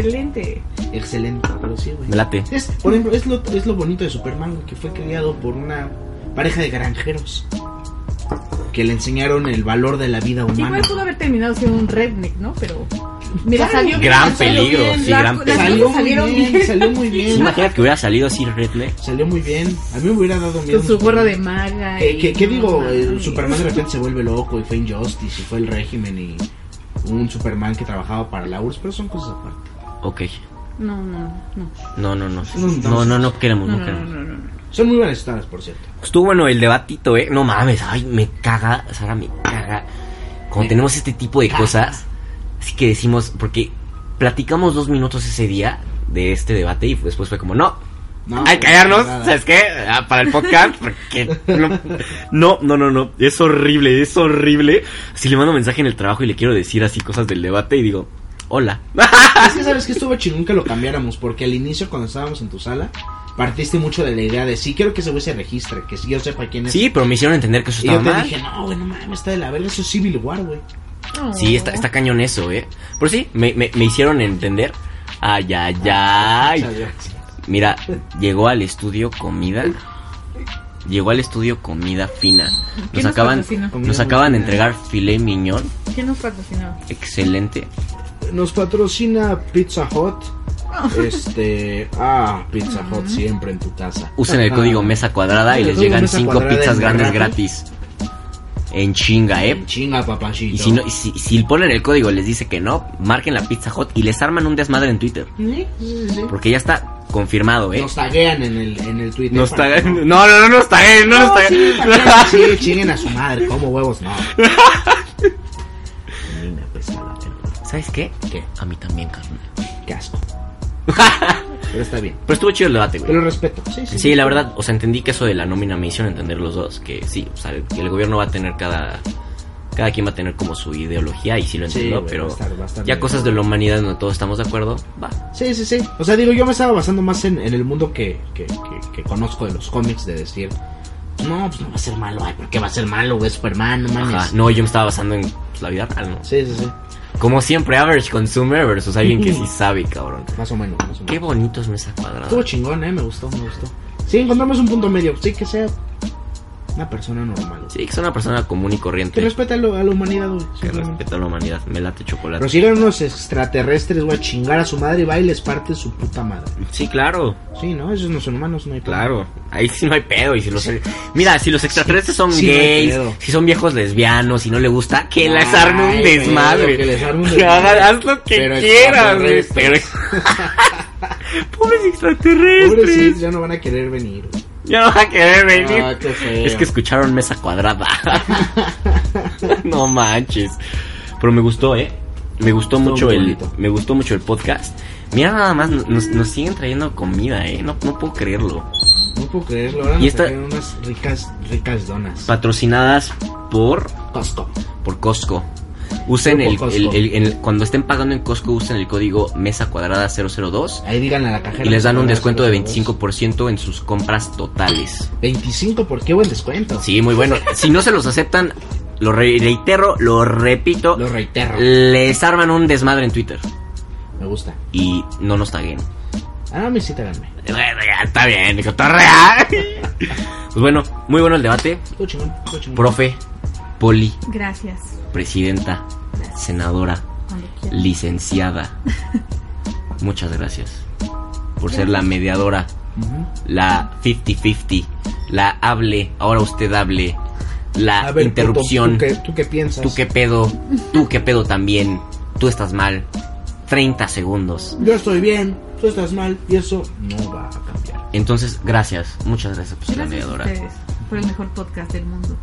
S3: Excelente.
S1: Excelente, pero sí, güey.
S2: me late.
S1: Es, por ejemplo, es lo, es lo bonito de Superman, güey, que fue criado por una pareja de granjeros que le enseñaron el valor de la vida humana.
S3: Igual pudo haber terminado siendo un redneck, ¿no? Pero. Mira, salió bien.
S2: Gran
S3: salió
S2: peligro,
S3: bien,
S2: sí,
S3: la-
S2: gran peligro.
S1: Salió muy
S3: salieron
S1: bien,
S3: bien.
S1: salió muy
S2: ¿Se
S1: bien.
S2: imagina que hubiera salido así redneck?
S1: Salió muy bien. A mí me hubiera dado miedo.
S3: Con su gorra de maga.
S1: ¿Qué,
S3: y-
S1: qué- qué digo? Superman de repente se vuelve loco y fue Injustice y fue el régimen y un Superman que trabajaba para la URSS, pero son cosas aparte.
S2: Ok.
S3: No, no, no.
S2: No, no, no.
S1: No,
S2: No, no, queremos,
S3: No,
S2: no
S3: no, no,
S2: queremos.
S3: no, no, no.
S1: Son muy buenas historias, por cierto.
S2: Estuvo bueno el debatito, ¿eh? No mames, ay, me caga, Sara, me caga. Cuando
S1: Me
S2: tenemos este tipo de
S1: caga.
S2: cosas, así que decimos, porque platicamos dos minutos ese día de este debate y después fue como, no,
S1: No,
S2: hay que callarnos,
S1: nada.
S2: ¿sabes qué? Ah, Para el podcast, <laughs> porque no, no, no, no, no, es horrible, es horrible. Si le mando mensaje en el trabajo y le quiero decir así cosas del debate y digo, hola.
S1: Es que sabes que estuvo chingón que lo cambiáramos, porque al inicio cuando estábamos en tu sala, partiste mucho de la idea de sí, quiero que ese güey se registre, que si yo sepa quién es.
S2: Sí, pero me hicieron entender que eso
S1: Y yo
S2: estaba
S1: te
S2: mal.
S1: dije, no, güey, no mames, está de la verga, eso es Civil War, güey.
S2: Sí, está, está cañón eso, ¿eh? Pero sí, me, me, me hicieron entender. Ay, ay, ay.
S1: Salió.
S2: Mira, llegó al estudio comida. Llegó al estudio comida fina.
S3: ¿Qué
S2: Nos acaban, nos acaban de entregar filet mignon.
S3: ¿Qué nos patrocinó?
S2: Excelente.
S1: Nos patrocina Pizza Hut. Este. Ah, Pizza Hut siempre en tu casa.
S2: Usen el
S1: Ah.
S2: código mesa cuadrada y les llegan
S1: mesa
S2: cinco
S1: cuadrada
S2: pizzas
S1: en
S2: grandes gratis. En chinga, ¿eh?
S1: Chinga, papachito.
S2: Y si, no, si, si ponen el código y les dice que no, marquen la Pizza Hut y les arman un desmadre en Twitter.
S1: Sí, sí, sí.
S2: Porque ya está confirmado, ¿eh?
S1: Nos taguean en el, en el Twitter.
S2: Nos está... No, no, no nos taguen, no nos
S1: No, sí, <laughs>
S2: taguen.
S1: taguean, sí, chinguen a su madre, como huevos, no. <laughs>
S2: ¿Sabes qué?
S1: ¿Qué?
S2: A mí también, carnal.
S1: Qué asco. <laughs> Pero está bien.
S2: Pero estuvo chido el debate, güey.
S1: Pero respeto. Sí, sí.
S2: Sí, la verdad, o sea, entendí que eso de la nómina me hicieron entender los dos, que sí, o sea, que el gobierno va a tener cada... Cada quien va a tener como su ideología y sí lo entiendo,
S1: güey,
S2: pero
S1: va a estar- va a estar
S2: ya
S1: bien.
S2: cosas de la humanidad donde todos estamos de acuerdo, va.
S1: Sí, sí, sí. O sea, digo, yo me estaba basando más en, en el mundo que, que, que, que conozco de los cómics, de decir, no, pues no va a ser malo. Ay, ¿por qué va a ser malo, güey? Superman, no mames.
S2: Ajá, no, yo me estaba basando en pues, la vida real, ¿no?
S1: Sí, sí, sí.
S2: Como siempre, average consumer versus alguien que sí <laughs> sabe, cabrón.
S1: Más o menos, más o menos.
S2: Qué bonito es mesa cuadrada.
S1: Estuvo chingón, eh, me gustó, me gustó. Sí, encontramos un punto medio. Sí, que sea una persona normal.
S2: Sí, que es una persona común y
S1: Que
S2: corriente.
S1: respeta a, lo- a la humanidad, güey.
S2: Que respeta a la humanidad. Me late chocolate.
S1: Pero si llegan unos extraterrestres, güey, a chingar a su madre y va y les parte su puta madre.
S2: Sí, claro.
S1: Sí, ¿no? Esos no son humanos, no hay pedo.
S2: Claro, ahí sí no hay pedo. Y si los, mira, si los extraterrestres son
S1: sí,
S2: gays, si son viejos lesbianos, si no le gusta, que
S1: Ay,
S2: les arme un desmadre.
S1: que les arme un
S2: Que
S1: desmadre.
S2: haz lo que
S1: Pero
S2: quieras, güey. Pero... <laughs> Pobres <laughs> extraterrestres.
S1: Pobrecitos, ya no van a querer venir. güey.
S2: Ya no va a querer venir.
S1: Ah, qué feo.
S2: Es que escucharon mesa cuadrada. <laughs> no manches. Pero me gustó, ¿eh? Me gustó
S1: Estuvo
S2: mucho el
S1: bonito.
S2: me gustó mucho el podcast. Mira nada más nos, nos siguen trayendo comida, ¿eh? No, no puedo creerlo.
S1: No puedo creerlo. Ahora
S2: Y
S1: nos
S2: esta-
S1: unas ricas, ricas donas.
S2: Patrocinadas por
S1: Costco.
S2: por Costco. Usen el,
S1: Costco.
S2: el- el- el- cuando estén pagando en Costco usen el código mesa cuadrada 002
S1: Ahí díganle a la cajera.
S2: y les dan un descuento de
S1: cobran
S2: 25% en sus compras totales.
S1: 25, ¿por qué buen descuento?
S2: Sí, muy bueno. Si no se los aceptan, lo re- reitero, lo repito,
S1: Lo reitero.
S2: les arman un desmadre en Twitter
S1: Me gusta.
S2: y no nos taguen.
S1: Ah, me sí.
S2: Bueno, ya está bien, cotorrea. <laughs> Pues bueno, muy bueno el debate.
S1: Chingón, chingón.
S2: Profe, poli,
S3: Gracias.
S2: presidenta, senadora, licenciada. <laughs> Muchas gracias por ser la mediadora, la 50-50, la hable, ahora usted hable, la
S1: ver,
S2: interrupción.
S1: puto, ¿tú, qué, ¿tú qué piensas?
S2: Tú qué pedo, tú qué pedo también, tú estás mal. 30 segundos.
S1: Yo estoy bien, tú estás mal y eso no va a cambiar.
S2: Entonces, gracias, muchas gracias por ser la
S3: Gracias a
S2: mediadora.
S3: ustedes por el mejor podcast del mundo.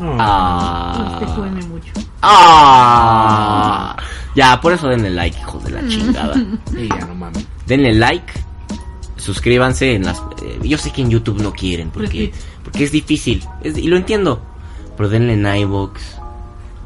S1: Mm.
S2: Ah.
S3: Mucho.
S2: Ah. Ya, por eso denle like, hijos de la chingada. <laughs>
S1: Ya no mames.
S2: Denle like suscríbanse en las... eh, yo sé que en YouTube no quieren, porque, porque es difícil, es- y lo entiendo. Pero denle en iVoox,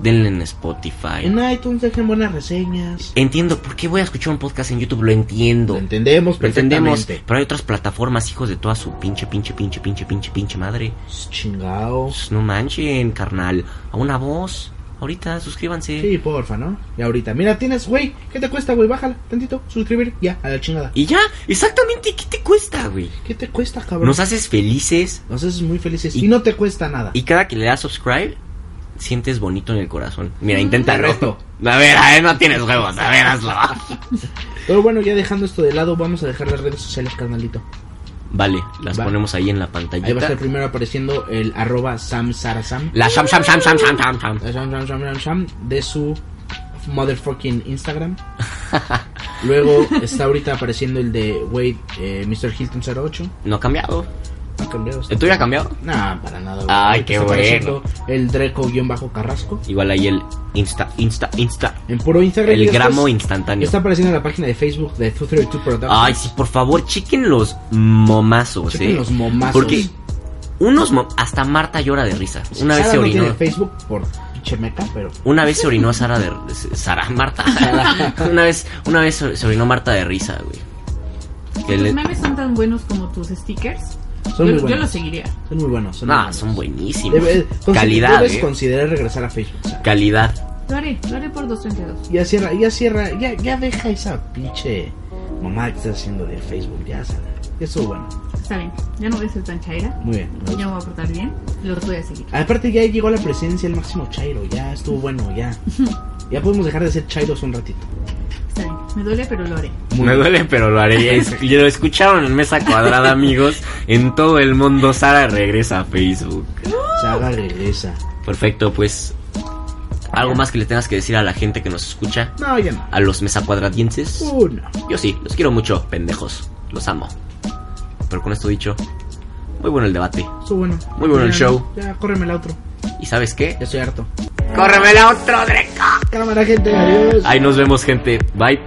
S2: denle en Spotify.
S1: En iTunes dejen buenas reseñas.
S2: Entiendo, ¿por qué voy a escuchar un podcast en YouTube? Lo entiendo.
S1: Lo entendemos
S2: Lo entendemos,
S1: perfectamente.
S2: pero hay otras plataformas, hijos de toda su pinche, pinche, pinche, pinche, pinche, pinche madre.
S1: Chingao.
S2: Pues no manchen, carnal. A una voz. Ahorita, suscríbanse.
S1: Sí, porfa, ¿no? Y ahorita, mira, tienes, güey, ¿qué te cuesta, güey? Bájala, tantito, suscribir, ya, a la chingada.
S2: Y ya, exactamente, ¿qué te cuesta, güey?
S1: ¿Qué te cuesta, cabrón?
S2: Nos haces felices.
S1: Nos haces muy felices y,
S2: Y-
S1: no te cuesta nada.
S2: Y cada que le das subscribe, sientes bonito en el corazón. Mira, inténtalo.
S1: reto.
S2: A ver, a ver, no tienes huevos, a ver, hazlo.
S1: Pero bueno, ya dejando esto de lado, vamos a dejar las redes sociales, carnalito.
S2: Vale, las
S1: Va.
S2: ponemos ahí en la
S1: Ahí va a estar primero apareciendo el arroba samsarasam.
S2: La sham, sham, sham, sham, sham.
S1: La Sham, sham, sham, sham, sham, de su motherfucking Instagram. Luego <laughs> está ahorita apareciendo el de Wade, eh, Mr. Hilton 08.
S2: No ha cambiado.
S1: Ha cambiado.
S2: ¿El tuyo ha cambiado?
S1: Nah, para nada. güey.
S2: Ay, qué bueno.
S1: El Dreco-Carrasco.
S2: Igual ahí el Insta, Insta, Insta.
S1: En puro Instagram.
S2: El gramo instantáneo.
S1: Está apareciendo en la página de Facebook de 232 Productions.
S2: Ay, sí, por favor, chequen los momazos,
S1: Chequen
S2: eh.
S1: los momazos.
S2: Porque unos mo- hasta Marta llora de risa. Una vez
S1: Sara
S2: se
S1: no
S2: orinó.
S1: tiene Facebook por pinche meca, pero...
S2: Una vez se orinó Sara de Sara Marta. <laughs> una vez una vez se orinó Marta de risa, güey.
S3: Tus
S2: le-
S3: memes son tan buenos como tus stickers.
S1: Son
S3: yo,
S1: muy
S3: yo
S1: buenos.
S3: los seguiría.
S1: Son muy buenos. Son, muy
S2: Nah,
S1: buenos.
S2: son buenísimos.
S1: Debe- consi-
S2: Calidad,
S1: Debes
S2: eh.
S1: considerar regresar a Facebook.
S2: Calidad.
S3: Lo haré, lo haré por 232.
S1: Ya cierra, ya cierra, ya, ya deja esa pinche mamá que estás haciendo de Facebook, ya Sara. Eso es bueno.
S3: Está bien, ya no voy a ser tan chaira.
S1: Muy bien.
S3: Ya me voy a portar bien. Los voy a seguir.
S1: Aparte ya llegó a la presidencia el máximo Chairo, ya estuvo bueno, ya. <laughs> Ya podemos dejar de ser Chairos un ratito.
S3: Me duele, pero lo haré.
S2: Me duele, pero lo haré. Es- Lo escucharon en Mesa Cuadrada, amigos. En todo el mundo, Sara regresa a Facebook.
S1: Saga regresa.
S2: Perfecto, pues. ¿Algo más que le tengas que decir a la gente que nos escucha?
S1: No, ya no.
S2: A los Mesa Cuadradienses.
S1: Uh, no.
S2: Yo sí, los quiero mucho, pendejos. Los amo. Pero con esto dicho, muy bueno el debate.
S1: Estuvo bueno.
S2: Muy bueno el show.
S1: Ya, córreme el outro.
S2: ¿Y sabes qué?
S1: Ya estoy harto.
S2: ¡Córreme la otro, Dreca!
S1: Cámara, gente, adiós.
S2: Ahí nos vemos, gente. Bye.